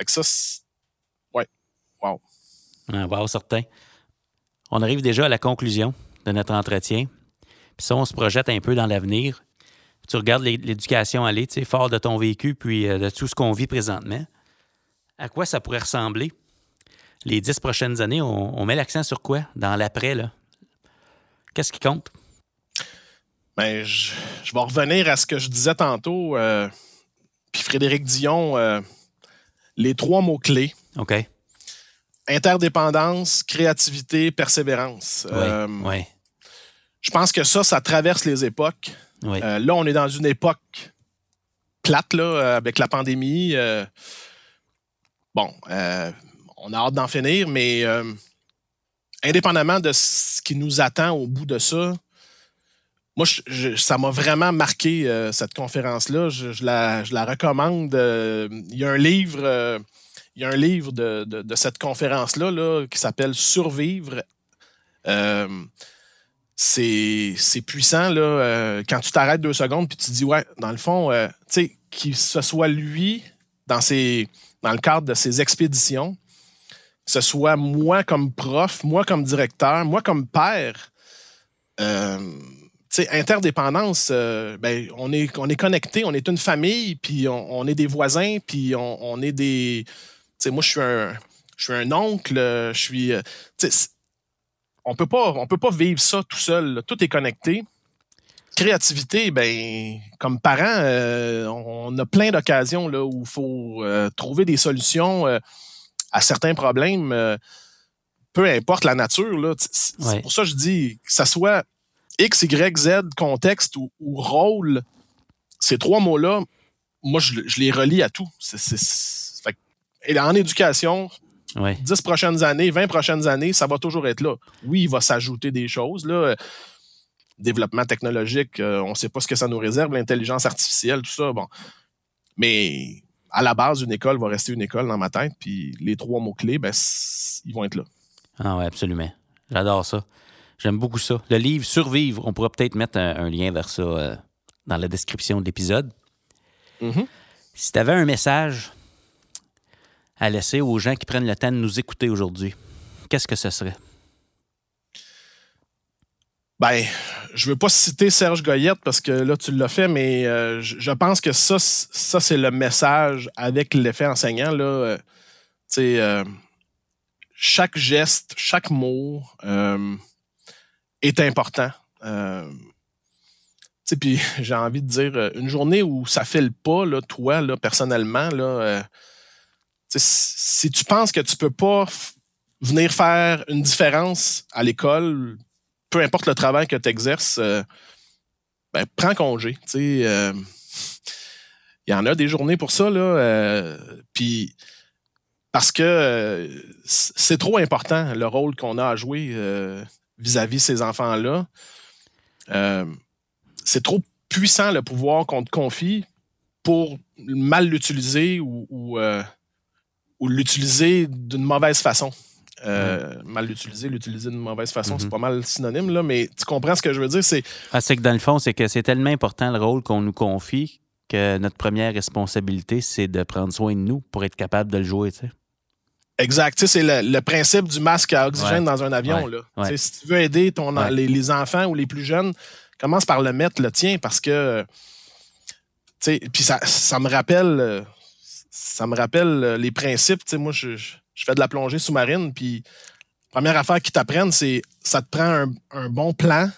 ça, ouais, wow. wow, certain. On arrive déjà à la conclusion de notre entretien. Puis ça, on se projette un peu dans l'avenir. Tu regardes l'éducation aller, tu sais, fort de ton vécu, puis euh, de tout ce qu'on vit présentement. À quoi ça pourrait ressembler? Les dix prochaines années, on, on met l'accent sur quoi dans l'après, là? Qu'est-ce qui compte? Ben, je, vais revenir à ce que je disais tantôt. Euh, puis Frédéric Dion, euh, les trois mots-clés. OK. Interdépendance, créativité, persévérance. Oui, euh, Je pense que ça, ça traverse les époques. là, on est dans une époque plate, là, avec la pandémie. bon, on a hâte d'en finir, mais indépendamment de ce qui nous attend au bout de ça, moi, ça m'a vraiment marqué euh, cette conférence-là. Je, la, recommande. Euh, il y a un livre, euh, il y a un livre de, cette conférence-là là, qui s'appelle Survivre. c'est puissant quand tu t'arrêtes deux secondes puis tu te dis ouais, dans le fond, tu sais, qu'il ce soit lui dans, le cadre de ces expéditions, ce soit moi comme prof, moi comme directeur, moi comme père, euh, interdépendance, euh, ben, on est, on est connecté, on est une famille, puis on, est des voisins, puis on, est des. moi, je suis un, je suis un oncle, je suis. Euh, on peut pas, on peut pas vivre ça tout seul. Tout est connecté. Créativité, ben, comme parents, on a plein d'occasions où il faut trouver des solutions à certains problèmes, euh, peu importe la nature. C'est pour ça que je dis que ça soit X, Y, Z, contexte ou, rôle, ces trois mots-là, moi, je, les relie à tout. et en éducation, 10 prochaines années, 20 prochaines années, ça va toujours être là. Oui, il va s'ajouter des choses. Là. Développement technologique, euh, on ne sait pas ce que ça nous réserve, l'intelligence artificielle, tout ça. Bon. Mais à la base, une école va rester une école dans ma tête, puis les trois mots-clés, ben, ils vont être là. Ah oui, absolument. J'adore ça. J'aime beaucoup ça. Le livre Survivre, on pourra peut-être mettre un, lien vers ça euh, dans la description de l'épisode. Mm-hmm. Si tu avais un message à laisser aux gens qui prennent le temps de nous écouter aujourd'hui, qu'est-ce que ce serait? Ben, je veux pas citer Serge Goyette parce que là, tu l'as fait, mais euh, je pense que ça, ça c'est le message avec l'effet enseignant. Là, euh, euh, chaque geste, chaque mot est important. Puis j'ai envie de dire, une journée où ça fait le pas, là, toi, là, personnellement, là, si tu penses que tu peux pas venir faire une différence à l'école, peu importe le travail que tu exerces, euh, ben, prends congé. Euh, il y en a des journées pour ça. Euh, puis parce que c'est trop important le rôle qu'on a à jouer vis-à-vis ces enfants-là. c'est trop puissant le pouvoir qu'on te confie pour mal l'utiliser ou l'utiliser d'une mauvaise façon. Euh, mal l'utiliser, l'utiliser d'une mauvaise façon, c'est mhm. pas mal synonyme, là, mais tu comprends ce que je veux dire? C'est ah, que dans le fond, c'est que c'est tellement important le rôle qu'on nous confie que notre première responsabilité, c'est de prendre soin de nous pour être capable de le jouer. Tu sais. Exact. c'est le, principe du masque à oxygène dans un avion. Là. Si tu veux aider ton, les, enfants ou les plus jeunes, commence par le mettre le tien parce que. Puis ça, ça me rappelle. Ça me rappelle les principes. Moi, je je fais de la plongée sous-marine, puis première affaire qu'ils t'apprennent, c'est ça te prend un, bon plan.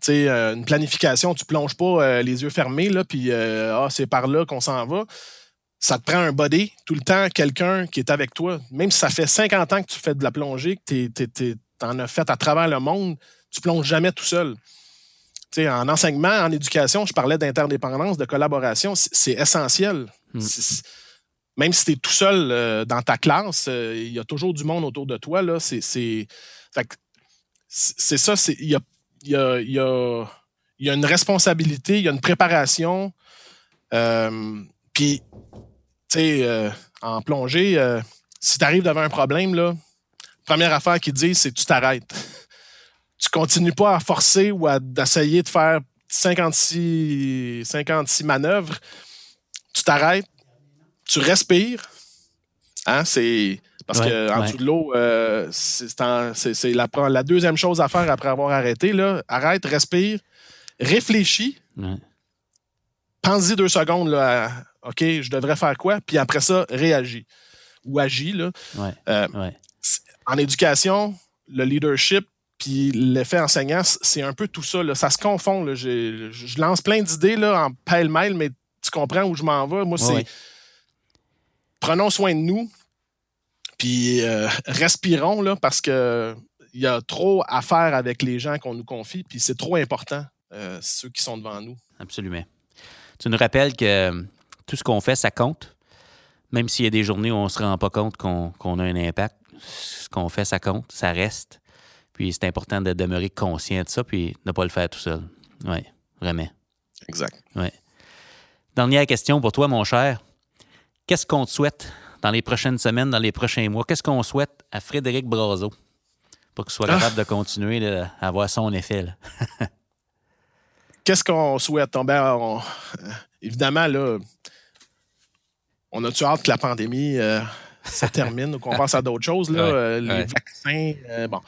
sais, euh, une planification, tu plonges pas euh, les yeux fermés, là, puis euh, ah, c'est par là qu'on s'en va. Ça te prend un body, tout le temps, quelqu'un qui est avec toi. Même si ça fait 50 ans que tu fais de la plongée, que tu en as fait à travers le monde, tu plonges jamais tout seul. sais, en enseignement, en éducation, je parlais d'interdépendance, de collaboration, c'est essentiel. Hmm même si tu es tout seul euh, dans ta classe, euh, il y a toujours du monde autour de toi. C'est, ça, il y a, y, a, y, a, une responsabilité, il y a une préparation. Euh, puis, tu sais, en plongée, si tu arrives devant un problème, là, première affaire qu'ils disent, c'est tu t'arrêtes. tu continues pas à forcer ou à d'essayer de faire 56, 56 manœuvres. Tu t'arrêtes, tu respires. Hein, c'est parce que en dessous de l'eau, euh, c'est la, la, deuxième chose à faire après avoir arrêté. Là. Arrête, respire, réfléchis. Pense-y deux secondes là, OK, je devrais faire quoi? Puis après ça, réagis ou agis. Là. Euh, en éducation, le leadership puis l'effet enseignant, c'est un peu tout ça. Là. Ça se confond. Là. Je, je lance plein d'idées en pêle-mêle, mais tu comprends où je m'en vais. Moi, c'est prenons soin de nous, puis euh, respirons, là, parce que il y a trop à faire avec les gens qu'on nous confie, puis c'est trop important, euh, ceux qui sont devant nous. Absolument. Tu nous rappelles que euh, tout ce qu'on fait, ça compte? Même s'il y a des journées où on ne se rend pas compte qu'on a un impact, ce qu'on fait, ça compte, ça reste. Puis c'est important de demeurer conscient de ça, puis de ne pas le faire tout seul. Oui, vraiment. Exact. Ouais. Dernière question pour toi, mon cher. Qu'est-ce qu'on te souhaite dans les prochaines semaines, dans les prochains mois? Qu'est-ce qu'on souhaite à Frédéric Brazo pour qu'il soit ah. capable de continuer à avoir son effet? Qu'est-ce qu'on souhaite? Ben, évidemment, là, on a-tu hâte que la pandémie euh, se termine ou qu'on passe à d'autres choses, là, Ouais, euh, les ouais. vaccins, euh, bon.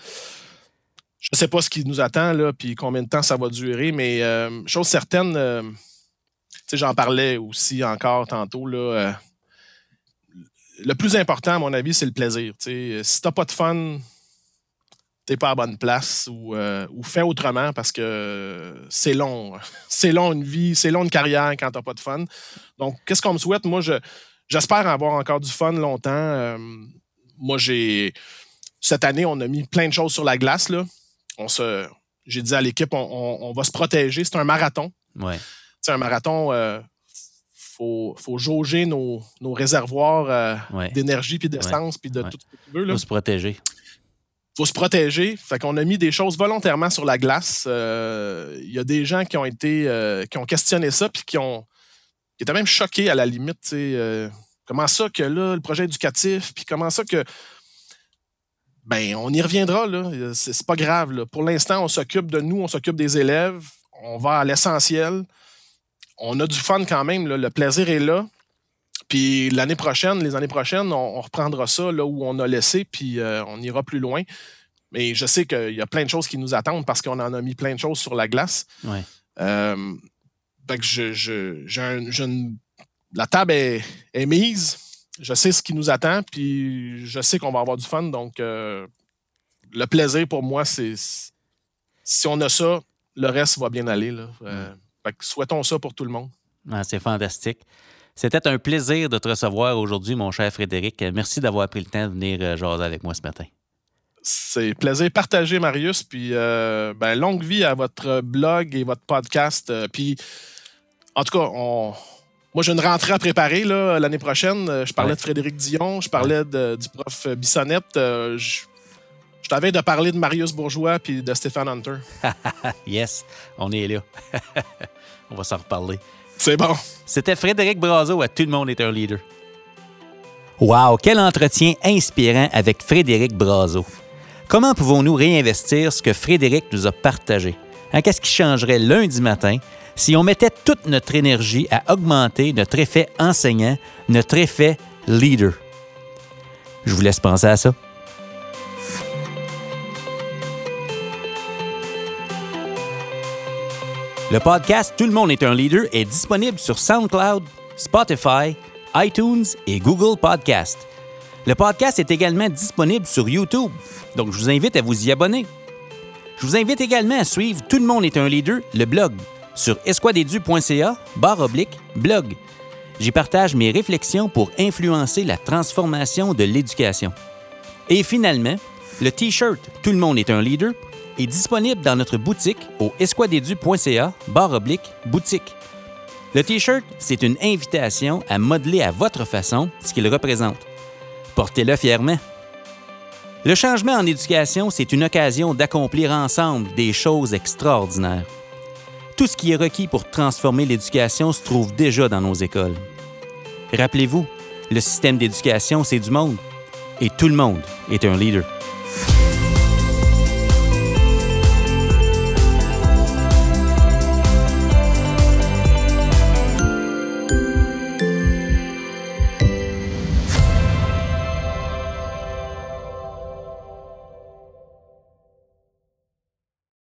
Je ne sais pas ce qui nous attend, là, puis combien de temps ça va durer, mais euh, chose certaine, euh, j'en parlais aussi encore tantôt, là, euh, le plus important, à mon avis, c'est le plaisir. tu sais. Si tu n'as pas de fun, t'es pas à bonne place ou, euh, ou fais autrement parce que c'est long. C'est long une vie, c'est long une carrière quand t'as pas de fun. Donc, qu'est-ce qu'on me souhaite? Moi, je, j'espère avoir encore du fun longtemps. Euh, moi, j'ai. Cette année, on a mis plein de choses sur la glace. Là. On se, j'ai dit à l'équipe, on, on- on va se protéger. C'est un marathon. Ouais. C'est un marathon. euh, faut, faut jauger nos, nos réservoirs euh, Ouais. d'énergie puis d'essence puis de Ouais. tout ce que tu veux. Là Faut se protéger. faut se protéger. Fait qu'on a mis des choses volontairement sur la glace. Euh, Il y a des gens qui ont été euh, qui ont questionné ça puis qui ont qui étaient même choqués à la limite. comment ça que là, le projet éducatif, puis comment ça que. Ben, on y reviendra, là. C'est c'est pas grave. là. Pour l'instant, on s'occupe de nous, on s'occupe des élèves, on va à l'essentiel. On a du fun quand même, là. le plaisir est là. Puis l'année prochaine, les années prochaines, on, on reprendra ça là où on a laissé, puis euh, on ira plus loin. Mais je sais qu'il y a plein de choses qui nous attendent parce qu'on en a mis plein de choses sur la glace. Ouais. Euh, fait que je, je- j'ai un- j'ai une- la table est, est mise. Je sais ce qui nous attend, puis je sais qu'on va avoir du fun. Donc, euh, le plaisir pour moi, c'est si on a ça, le reste va bien aller. Là. Fait que souhaitons ça pour tout le monde. Ah, c'est fantastique. C'était un plaisir de te recevoir aujourd'hui, mon cher Frédéric. Merci d'avoir pris le temps de venir euh, jaser avec moi ce matin. C'est plaisir partagé, Marius. Puis, euh, ben, longue vie à votre blog et votre podcast. Euh, puis, en tout cas, on... moi, j'ai une rentrée à préparer l'année prochaine. Je parlais Ouais. de Frédéric Dion, je parlais de- du prof Bissonnette. Je t'avais de parler de Marius Bourgeois puis de Stéphane Hunter. Yes, on est là. on va s'en reparler. C'est bon. C'était Frédéric Brazo à Tout le monde est un leader. Wow, quel entretien inspirant avec Frédéric Brazo. Comment pouvons-nous réinvestir ce que Frédéric nous a partagé? Hein, Qu'est-ce qui changerait lundi matin si on mettait toute notre énergie à augmenter notre effet enseignant, notre effet leader? Je vous laisse penser à ça. Le podcast Tout le monde est un leader est disponible sur SoundCloud, Spotify, iTunes et Google Podcast. Le podcast est également disponible sur YouTube, donc je vous invite à vous y abonner. Je vous invite également à suivre Tout le monde est un leader, le blog, sur esquadedu.ca, barre oblique, blog. J'y partage mes réflexions pour influencer la transformation de l'éducation. Et finalement, le T-shirt Tout le monde est un leader est disponible dans notre boutique au esquadedu.ca barre oblique boutique. Le T-shirt, c'est une invitation à modeler à votre façon ce qu'il représente. Portez-le fièrement. Le changement en éducation, c'est une occasion d'accomplir ensemble des choses extraordinaires. Tout ce qui est requis pour transformer l'éducation se trouve déjà dans nos écoles. Rappelez-vous, le système d'éducation, c'est du monde. Et tout le monde est un leader.